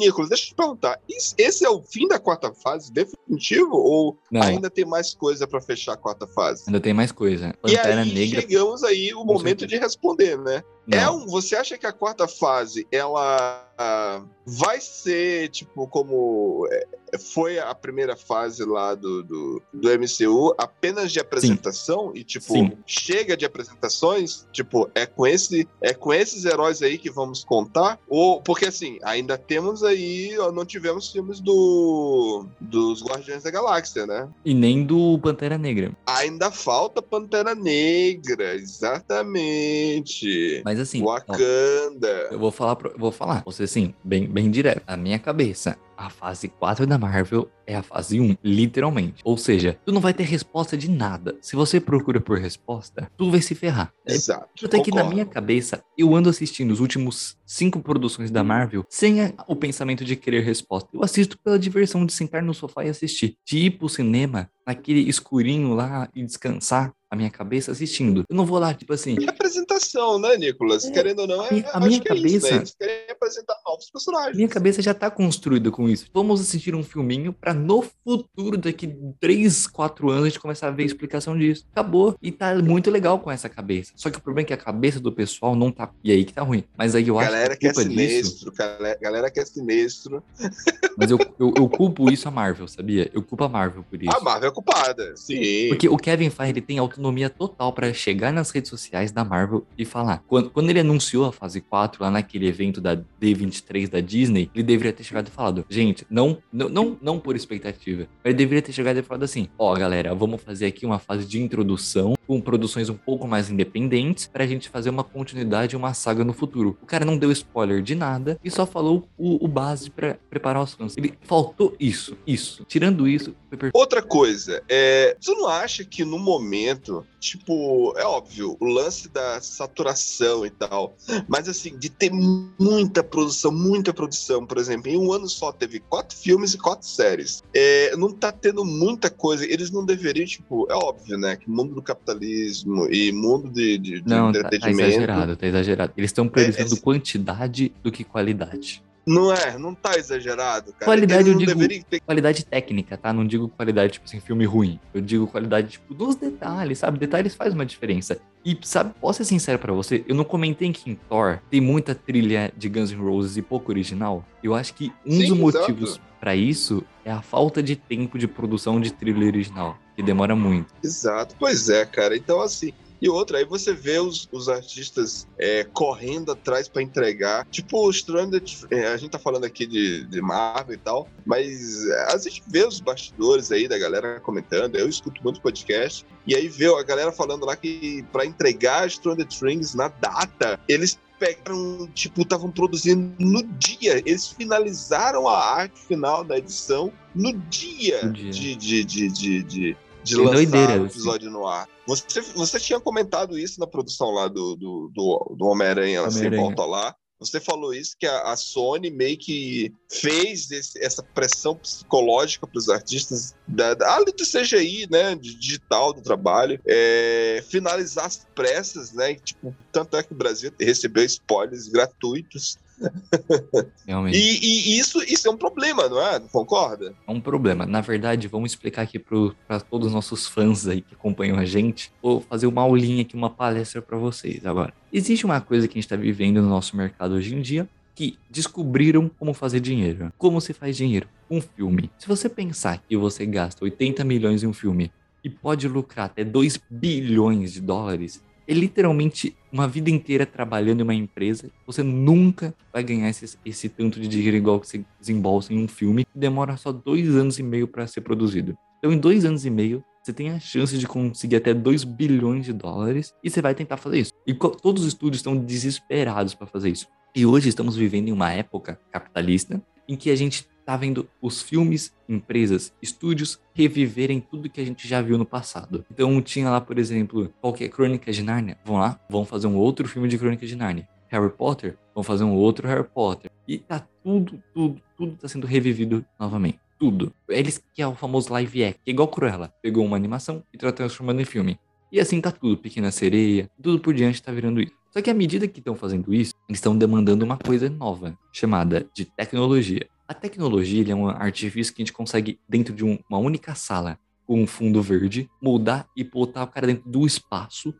Nicolas, deixa eu te perguntar. Esse é o fim da quarta fase definitivo? Ou Não, ainda tem mais coisa pra fechar a quarta fase? ainda tem mais coisa. E Pantera aí Negra. chegamos aí o momento de responder, né? É um, você acha que a quarta fase ela ah, vai ser tipo como é, foi a primeira fase lá do, do, do MCU, apenas de apresentação e tipo Sim. chega de apresentações, tipo é com esse é com esses heróis aí que vamos contar ou porque assim ainda temos aí não tivemos filmes do dos Guardiões da Galáxia, né? E nem do Pantera Negra. Ainda falta Pantera Negra, exatamente. Mas assim, ó, Wakanda. eu vou falar, pro- eu vou falar, ser assim, bem, bem direto. Na minha cabeça, a fase 4 da Marvel é a fase 1, literalmente. Ou seja, tu não vai ter resposta de nada. Se você procura por resposta, tu vai se ferrar. É Exato. Tanto é que na minha cabeça, eu ando assistindo os últimos cinco produções da Marvel sem a- o pensamento de querer resposta. Eu assisto pela diversão de sentar no sofá e assistir. Pro cinema, naquele escurinho lá e descansar a minha cabeça assistindo. Eu não vou lá, tipo assim, É apresentação, né, Nicolas? É, Querendo ou não, é, a minha- a acho minha que é isso, cabeça- né? Eles apresentar novos personagens. minha cabeça já tá construída com isso. Vamos assistir um filminho pra no futuro, daqui 3, 4 anos, a gente começar a ver a explicação disso. Acabou. E tá muito legal com essa cabeça. Só que o problema é que a cabeça do pessoal não tá. E aí que tá ruim. Mas aí eu acho Galera que que a é culpa disso. sinistro, galera, galera que é sinistro. Mas eu, eu, eu culpo isso a Marvel, sabia? Eu culpo a Marvel por isso. A Marvel é culpada, sim. Porque o Kevin Feige ele tem autonomia total pra chegar nas redes sociais da Marvel e falar. Quando, quando ele anunciou a fase 4 lá naquele evento da D23 da Disney, ele deveria ter chegado e falado: gente, não, não, não, não por expectativa, ele deveria ter chegado e falado assim: ó, galera, vamos fazer aqui uma fase de introdução com produções um pouco mais independentes pra gente fazer uma continuidade e uma saga no futuro. O cara não deu spoiler de nada e só falou o, o base pra preparar os fãs. Ele faltou isso, isso. Tirando isso, foi perfeito. Outra coisa, é, tu não acha que no momento, tipo, é óbvio, o lance da saturação e tal, mas assim, de ter muita produção, muita produção, por exemplo, em um ano só teve quatro filmes e quatro séries. É, não tá tendo muita coisa, eles não deveriam, tipo, é óbvio, né, que mundo do capitalismo e mundo de, de, de Não, tá, tá entretenimento. exagerado, tá exagerado. Eles estão priorizando é- quantidade do que qualidade. Não é, não tá exagerado, cara. Qualidade, Eles eu digo- deveriam Qualidade técnica, tá? Não digo qualidade, tipo assim, filme ruim. Eu digo qualidade, tipo, dos detalhes, sabe? Detalhes faz uma diferença. E, sabe, posso ser sincero pra você, eu não comentei que em Thor tem muita trilha de Guns N' Roses e pouco original. Eu acho que um Sim, dos motivos pra isso é a falta de tempo de produção de trilha original, que demora muito. Exato, pois é, cara. Então, assim. E outra, aí você vê os, os artistas é, correndo atrás pra entregar. Tipo, o Stranded, é, a gente tá falando aqui de, de Marvel e tal, mas é, a gente vê os bastidores aí da galera comentando. Eu escuto muito podcast, e aí vê a galera falando lá que pra entregar Stranded Things na data, eles pegaram, tipo, estavam produzindo no dia. Eles finalizaram a arte final da edição no dia, No dia. de, de, de, de, de, de Tem lançar doideira, o assim. episódio no ar. Você, você tinha comentado isso na produção lá do, do, do, do Homem-Aranha, lá, sem Homem-Aranha. volta lá. Você falou isso, que a, a Sony meio que fez esse- essa pressão psicológica para os artistas, da, da, além do CGI, né, de digital do trabalho, é, finalizar as pressas, né, e, tipo, tanto é que o Brasil recebeu spoilers gratuitos. Realmente. E, e isso, isso é um problema, não é? Concorda? É um problema. Na verdade, vamos explicar aqui para todos os nossos fãs aí que acompanham a gente. Vou fazer uma aulinha aqui, uma palestra para vocês agora. Existe uma coisa que a gente está vivendo no nosso mercado hoje em dia que descobriram como fazer dinheiro. Como se faz dinheiro? Um filme. Se você pensar que você gasta 80 milhões em um filme e pode lucrar até 2 bilhões de dólares, é literalmente uma vida inteira trabalhando em uma empresa. Você nunca vai ganhar esse, esse tanto de dinheiro igual que você desembolsa em um filme que demora só dois anos e meio para ser produzido. Então, em dois anos e meio, você tem a chance de conseguir até 2 bilhões de dólares e você vai tentar fazer isso. E todos os estúdios estão desesperados para fazer isso. E hoje estamos vivendo em uma época capitalista em que a gente tá vendo os filmes, empresas, estúdios reviverem tudo que a gente já viu no passado. Então tinha lá, por exemplo, qualquer Crônica de Nárnia, vão lá, vão fazer um outro filme de Crônica de Nárnia. Harry Potter, vão fazer um outro Harry Potter. E tá tudo, tudo, tudo tá sendo revivido novamente. Tudo. Eles que é o famoso live act, que é igual Cruella. Pegou uma animação e tá transformando em filme. E assim tá tudo. Pequena Sereia, tudo por diante tá virando isso. Só que à medida que estão fazendo isso, eles estão demandando uma coisa nova, chamada de tecnologia. A tecnologia é um artifício que a gente consegue, dentro de um- uma única sala, com um fundo verde, moldar e botar o cara dentro do espaço,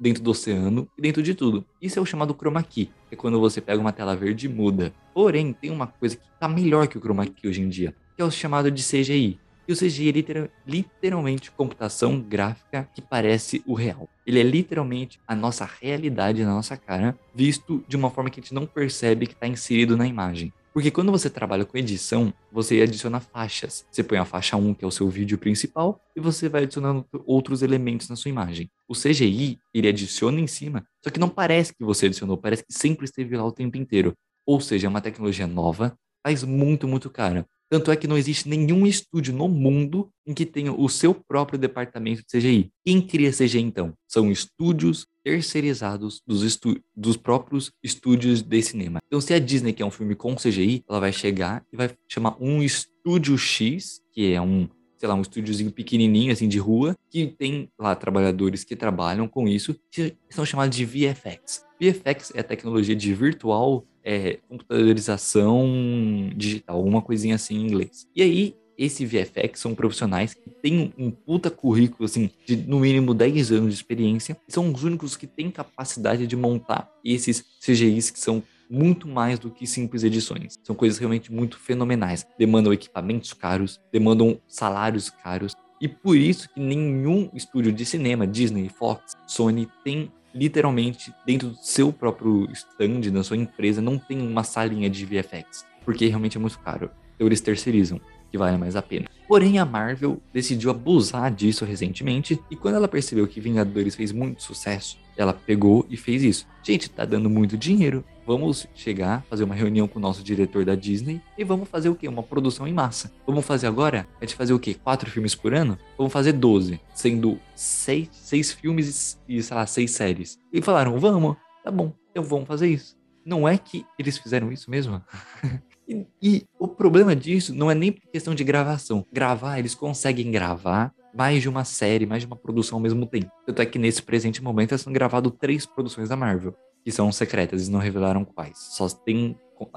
dentro do oceano e dentro de tudo. Isso é o chamado chroma key, que é quando você pega uma tela verde e muda. Porém, tem uma coisa que tá melhor que o chroma key hoje em dia, que é o chamado de CGI. E o CGI é litera- literalmente computação gráfica que parece o real. Ele é literalmente a nossa realidade na nossa cara, visto de uma forma que a gente não percebe que está inserido na imagem. Porque quando você trabalha com edição, você adiciona faixas. Você põe a faixa 1, que é o seu vídeo principal, e você vai adicionando outros elementos na sua imagem. O CGI, ele adiciona em cima, só que não parece que você adicionou, parece que sempre esteve lá o tempo inteiro. Ou seja, é uma tecnologia nova, mas muito, muito cara. Tanto é que não existe nenhum estúdio no mundo em que tenha o seu próprio departamento de CGI. Quem cria CGI então? São estúdios terceirizados dos, estu- dos próprios estúdios de cinema. Então, se a Disney quer um filme com CGI, ela vai chegar e vai chamar um estúdio X, que é um, sei lá, um estúdiozinho pequenininho, assim, de rua, que tem lá trabalhadores que trabalham com isso, que são chamados de VFX. VFX é a tecnologia de virtual é, computadorização digital, alguma coisinha assim em inglês. E aí, esse VFX são profissionais que têm um puta currículo, assim, de no mínimo 10 anos de experiência, e são os únicos que têm capacidade de montar esses CGIs que são muito mais do que simples edições. São coisas realmente muito fenomenais. Demandam equipamentos caros, demandam salários caros, e por isso que nenhum estúdio de cinema, Disney, Fox, Sony, tem literalmente dentro do seu próprio stand, da sua empresa, não tem uma salinha de VFX, porque realmente é muito caro. Então eles terceirizam, que vale mais a pena. Porém, a Marvel decidiu abusar disso recentemente, e quando ela percebeu que Vingadores fez muito sucesso, ela pegou e fez isso. Gente, tá dando muito dinheiro. Vamos chegar, fazer uma reunião com o nosso diretor da Disney e vamos fazer o quê? Uma produção em massa. Vamos fazer agora? A gente fazer o quê? Quatro filmes por ano? Vamos fazer 12, sendo seis, seis filmes e, sei lá, seis séries. E falaram, vamos, tá bom, então vamos fazer isso. Não é que eles fizeram isso mesmo? E, e o problema disso não é nem questão de gravação. Gravar, eles conseguem gravar mais de uma série, mais de uma produção ao mesmo tempo. Tanto é que nesse presente momento estão gravado três produções da Marvel, que são secretas, eles não revelaram quais. Só tem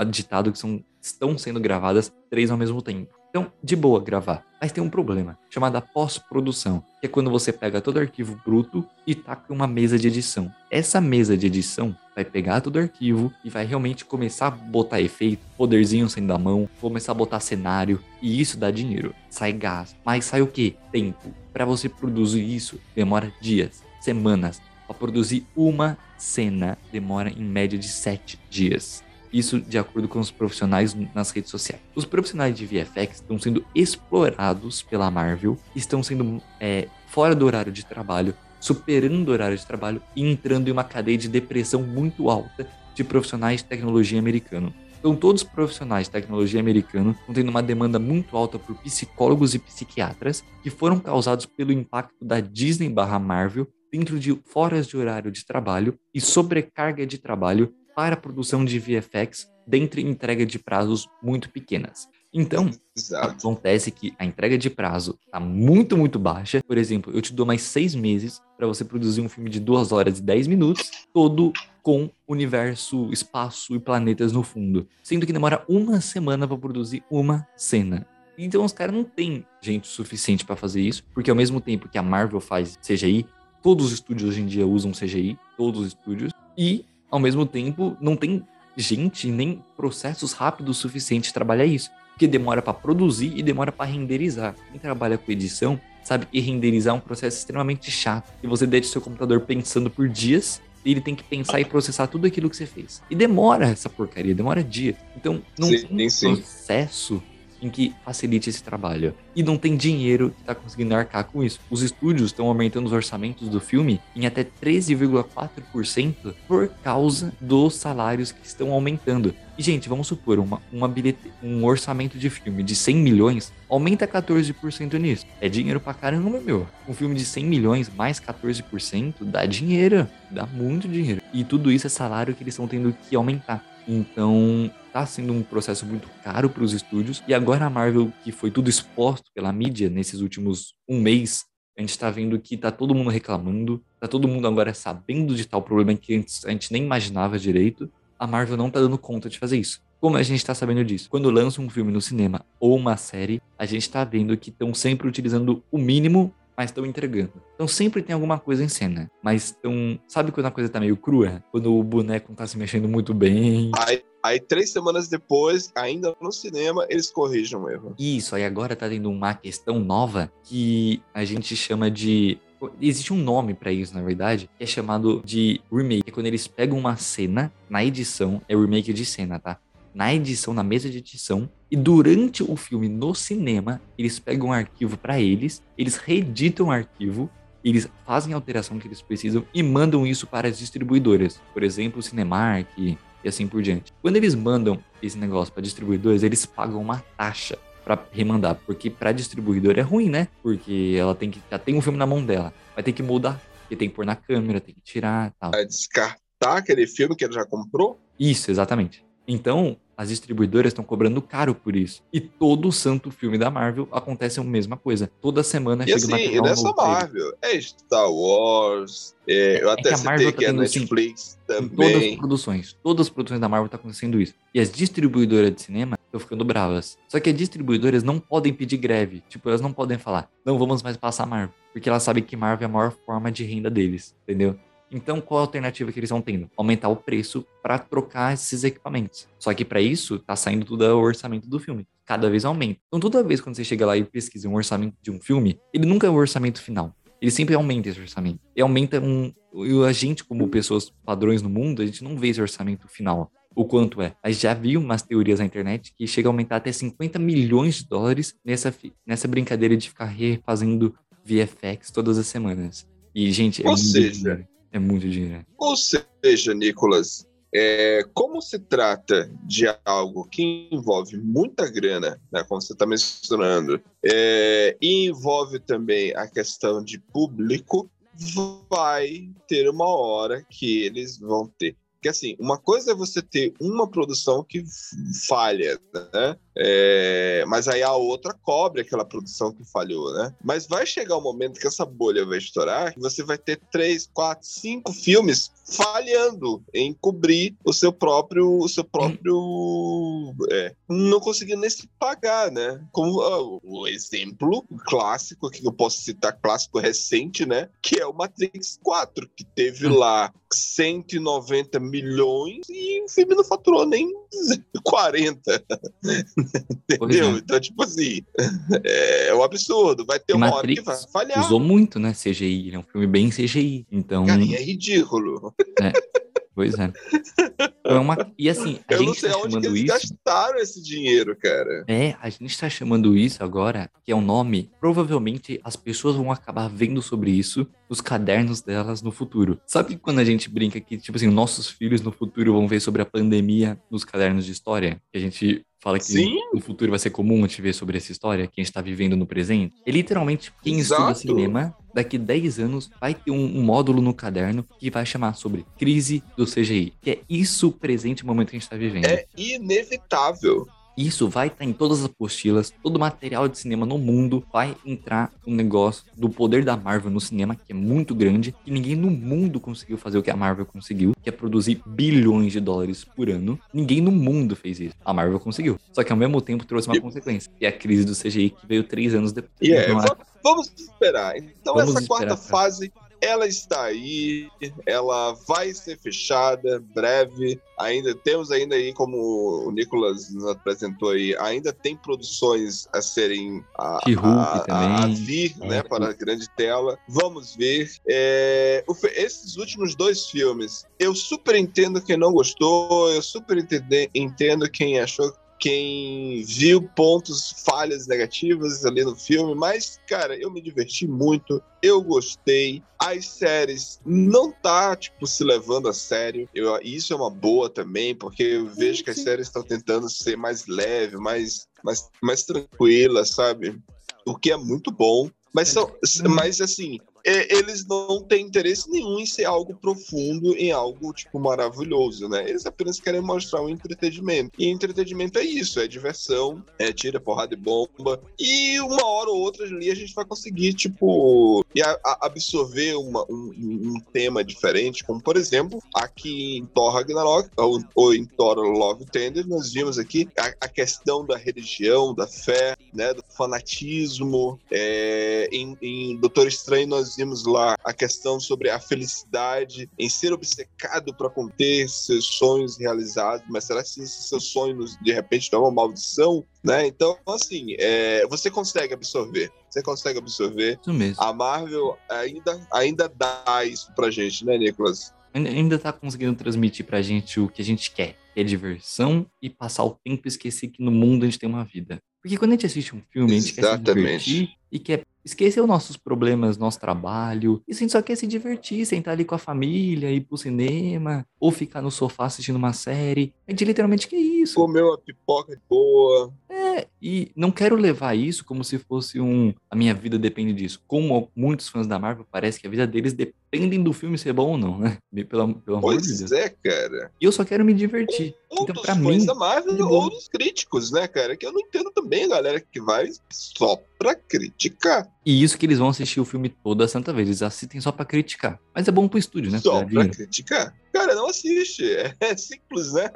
ditado que são, estão sendo gravadas três ao mesmo tempo. Então, de boa gravar. Mas tem um problema, chamado pós-produção, que é quando você pega todo o arquivo bruto e taca uma mesa de edição. Essa mesa de edição vai pegar todo o arquivo e vai realmente começar a botar efeito, poderzinho saindo da mão, começar a botar cenário, e isso dá dinheiro. Sai gás. Mas sai o quê? Tempo. Para você produzir isso, demora dias, semanas. Para produzir uma cena, demora em média de sete dias. Isso de acordo com os profissionais nas redes sociais. Os profissionais de VFX estão sendo explorados pela Marvel, estão sendo é, fora do horário de trabalho, superando o horário de trabalho e entrando em uma cadeia de depressão muito alta de profissionais de tecnologia americano. Então, todos os profissionais de tecnologia americano estão tendo uma demanda muito alta por psicólogos e psiquiatras que foram causados pelo impacto da Disney barra Marvel dentro de foras de horário de trabalho e sobrecarga de trabalho para a produção de VFX dentro de entrega de prazos muito pequenas. Então, Exato. acontece que a entrega de prazo está muito, muito baixa. Por exemplo, eu te dou mais seis meses para você produzir um filme de 2 horas e 10 minutos, todo com universo, espaço e planetas no fundo. Sendo que demora uma semana para produzir uma cena. Então os caras não têm gente suficiente para fazer isso, porque ao mesmo tempo que a Marvel faz CGI, todos os estúdios hoje em dia usam CGI, todos os estúdios, e ao mesmo tempo não tem gente nem processos rápidos o suficiente de trabalhar isso, porque demora para produzir e demora para renderizar. Quem trabalha com edição sabe que renderizar é um processo extremamente chato, e você deixa o seu computador pensando por dias e ele tem que pensar e processar tudo aquilo que você fez. E demora essa porcaria, demora dias. Então, não Sim, tem um sim. processo em que facilite esse trabalho. E não tem dinheiro que está conseguindo arcar com isso. Os estúdios estão aumentando os orçamentos do filme em até 13,4% por causa dos salários que estão aumentando. E, gente, vamos supor, uma, uma bilhete, um orçamento de filme de 100 milhões aumenta 14% nisso. É dinheiro pra caramba, meu. Um filme de 100 milhões mais 14% dá dinheiro. Dá muito dinheiro. E tudo isso é salário que eles estão tendo que aumentar. Então, tá sendo um processo muito caro para os estúdios. E agora a Marvel, que foi tudo exposto pela mídia nesses últimos um mês, a gente tá vendo que tá todo mundo reclamando, tá todo mundo agora sabendo de tal problema que antes a gente nem imaginava direito. A Marvel não tá dando conta de fazer isso. Como a gente tá sabendo disso? Quando lança um filme no cinema ou uma série, a gente tá vendo que estão sempre utilizando o mínimo mas estão entregando. Então sempre tem alguma coisa em cena. Mas estão. Sabe quando a coisa tá meio crua? Quando o boneco não tá se mexendo muito bem. Aí, aí, três semanas depois, ainda no cinema, eles corrigem o erro. Isso, aí agora tá tendo uma questão nova que a gente chama de. Existe um nome pra isso, na verdade, que é chamado de remake. É quando eles pegam uma cena na edição, é remake de cena, tá? Na edição, na mesa de edição, e durante o filme no cinema, eles pegam um arquivo pra eles, eles reeditam o arquivo, eles fazem a alteração que eles precisam e mandam isso para as distribuidoras. Por exemplo, o Cinemark e assim por diante. Quando eles mandam esse negócio para distribuidoras, eles pagam uma taxa para remandar, porque para distribuidora é ruim, né? Porque ela tem que já tem um filme na mão dela, vai ter que mudar, porque tem que pôr na câmera, tem que tirar, tal. Vai descartar aquele filme que ele já comprou? Isso, exatamente. Então, as distribuidoras estão cobrando caro por isso. E todo santo filme da Marvel acontece a mesma coisa. Toda semana E chega assim, material e nessa novo. Marvel, é Star Wars, é, eu é até que a citei Marvel tá que é tendo, assim, Netflix Em todas as também. produções. Todas as produções da Marvel tá acontecendo isso. E as distribuidoras de cinema estão ficando bravas. Só que as distribuidoras não podem pedir greve. Tipo, elas não podem falar, não vamos mais passar Marvel. Porque elas sabem que Marvel é a maior forma de renda deles, entendeu? Então, qual a alternativa que eles estão tendo? Aumentar o preço para trocar esses equipamentos. Só que para isso, tá saindo tudo do orçamento do filme. Cada vez aumenta. Então, toda vez quando você chega lá e pesquisa um orçamento de um filme, ele nunca é o orçamento final. Ele sempre aumenta esse orçamento. E aumenta um. E a gente, como pessoas padrões no mundo, a gente não vê esse orçamento final. O quanto é. Mas já vi umas teorias na internet que chega a aumentar até 50 milhões de dólares nessa, nessa brincadeira de ficar refazendo VFX todas as semanas. E, gente, é Ou seja. É muito dinheiro. Ou seja, Nicolas, é, como se trata de algo que envolve muita grana, né, como você está mencionando, é, e envolve também a questão de público, vai ter uma hora que eles vão ter. Porque assim, uma coisa é você ter uma produção que falha, né? É, mas aí a outra cobre aquela produção que falhou, né? Mas vai chegar um momento que essa bolha vai estourar, que você vai ter três, quatro, cinco filmes falhando em cobrir o seu próprio, o seu próprio, é, não conseguindo nem se pagar, né? Como o exemplo clássico que eu posso citar, clássico recente, né? Que é o Matrix 4, que teve Hum. lá 190 milhões e o filme não faturou nem 40. Pois é. Entendeu? Então, tipo assim, é um absurdo. Vai ter E uma hora que Matrix vai falhar. Usou muito, né? CGI. Ele é um filme bem CGI. Então, Cara, é ridículo. pois é. Então, é uma... E assim, a Eu não gente sei tá chamando eles isso. gastaram esse dinheiro, cara. É, a gente tá chamando isso agora, que é um nome. Provavelmente as pessoas vão acabar vendo sobre isso nos cadernos delas no futuro. Sabe quando a gente brinca que, tipo assim, nossos filhos no futuro vão ver sobre a pandemia nos cadernos de história? Que a gente fala que Sim. no futuro vai ser comum a gente ver sobre essa história que a gente tá vivendo no presente. É literalmente quem estuda Exato. cinema, daqui 10 anos vai ter um, um módulo no caderno que vai chamar sobre crise do CGI. Que é isso o presente momento que a gente tá vivendo. É inevitável. Isso vai estar em todas as apostilas, todo material de cinema no mundo vai entrar um negócio do poder da Marvel no cinema, que é muito grande, que ninguém no mundo conseguiu fazer o que a Marvel conseguiu, que é produzir bilhões de dólares por ano. Ninguém no mundo fez isso. A Marvel conseguiu. Só que ao mesmo tempo trouxe uma E- consequência, que é a crise do CGI que veio três anos depois. E é, Então, va- vamos esperar. Então, Vamos essa quarta esperar, fase, ela está aí, ela vai ser fechada breve. Ainda temos ainda aí, como o Nicolas nos apresentou aí, ainda tem produções a serem a, a- a- a vir, É, né, para a grande tela. Vamos ver. É, esses últimos dois filmes, eu super entendo quem não gostou, eu super entendo quem achou quem viu pontos, falhas negativas ali no filme, mas, cara, eu me diverti muito, eu gostei. As séries não tá, tipo, se levando a sério. Eu, isso é uma boa também, porque eu vejo que as séries estão tentando ser mais leve, mais, mais, mais tranquila, sabe? O que é muito bom. Mas, são, mas assim, é, eles não têm interesse nenhum em ser algo profundo, em algo, tipo, maravilhoso, né? Eles apenas querem mostrar um entretenimento. E entretenimento é isso, é diversão, é tira, porrada e bomba. E uma hora ou outra ali a gente vai conseguir, tipo, absorver uma- um, um tema diferente, como, por exemplo, aqui em Thor Ragnarok, ou, ou em Thor Love and Thunder, nós vimos aqui a, a questão da religião, da fé, né, do fanatismo. É, em, em Doutor Estranho nós vimos lá a questão sobre a felicidade em ser obcecado para conter seus sonhos realizados, mas será que esses seus sonhos de repente não é uma maldição? Né? Então, assim, é, você consegue absorver. Você consegue absorver. Isso mesmo. A Marvel ainda, ainda dá isso pra gente, né, Nicolas? Ainda, tá conseguindo transmitir pra gente o que a gente quer, que é diversão e passar o tempo e esquecer que no mundo a gente tem uma vida. Porque quando a gente assiste um filme, a gente quer se divertir e quer esquecer os nossos problemas, nosso trabalho. E a gente só quer se divertir, sentar ali com a família, ir pro cinema, ou ficar no sofá assistindo uma série. A gente literalmente quer isso. Comer uma pipoca boa. É, e não quero levar isso como se fosse um. A minha vida depende disso. Como muitos fãs da Marvel, parece que a vida deles dependem do filme ser bom ou não, né? Pelo, pelo amor de Deus. Pois é, cara. E eu só quero me divertir. Ou Então, dos pra fãs mim, da Marvel de ou dos críticos, né, cara? Que eu não entendo também a galera que vai só pra criticar. E isso que eles vão assistir o filme toda a santa vez. Eles assistem só pra criticar. Mas é bom pro estúdio, né? só Pra dinheiro. criticar. Cara, não assiste. É simples, né?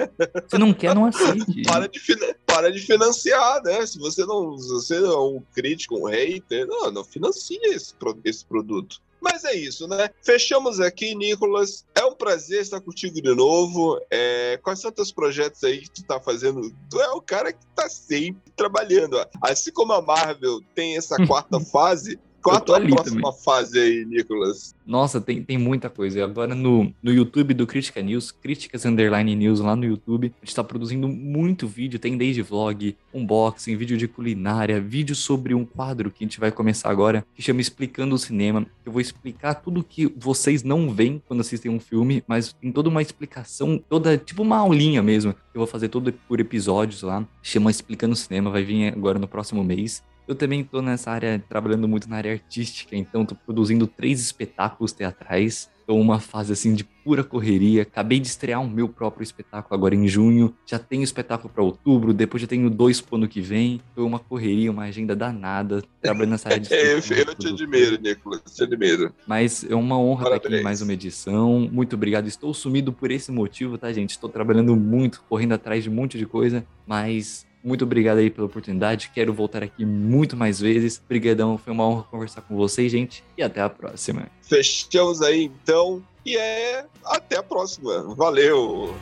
Se não quer, não assiste. Para de, para de financiar, né? Se você não, se você não é um crítico, um hater, não, não financia esse, pro- esse produto. Mas é isso, né? Fechamos aqui, Nicolas. É um prazer estar contigo de novo. É, quais são teus projetos aí que tu tá fazendo? Tu é o cara que tá sempre trabalhando. ó. Assim como a Marvel tem essa quarta fase, qual a tua ali próxima fase aí, Nicolas? Nossa, tem, tem muita coisa. Agora no, no YouTube do Crítica News, Críticas Underline News lá no YouTube, a gente tá produzindo muito vídeo. Tem desde vlog, unboxing, vídeo de culinária, vídeo sobre um quadro que a gente vai começar agora, que chama Explicando o Cinema. Eu vou explicar tudo que vocês não veem quando assistem um filme, mas tem toda uma explicação, toda, tipo uma aulinha mesmo. Eu vou fazer todo por episódios lá. Chama Explicando o Cinema, vai vir agora no próximo mês. Eu também tô nessa área, trabalhando muito na área artística, então tô produzindo três espetáculos teatrais. Tô uma fase assim de pura correria. Acabei de estrear o meu próprio espetáculo agora em junho. Já tenho espetáculo para outubro, depois já tenho dois pro ano que vem. Foi uma correria, uma agenda danada, trabalhando nessa área de É, eu, eu te admiro, Nicolas. Te admiro. mas é uma honra estar aqui em Parabéns. mais uma edição. Muito obrigado. Estou sumido por esse motivo, tá, gente? Estou trabalhando muito, correndo atrás de um monte de coisa, mas muito obrigado aí pela oportunidade. Quero voltar aqui muito mais vezes. Obrigadão, foi uma honra conversar com vocês, gente, e até a próxima. Fechamos aí então. E é até a próxima. Valeu!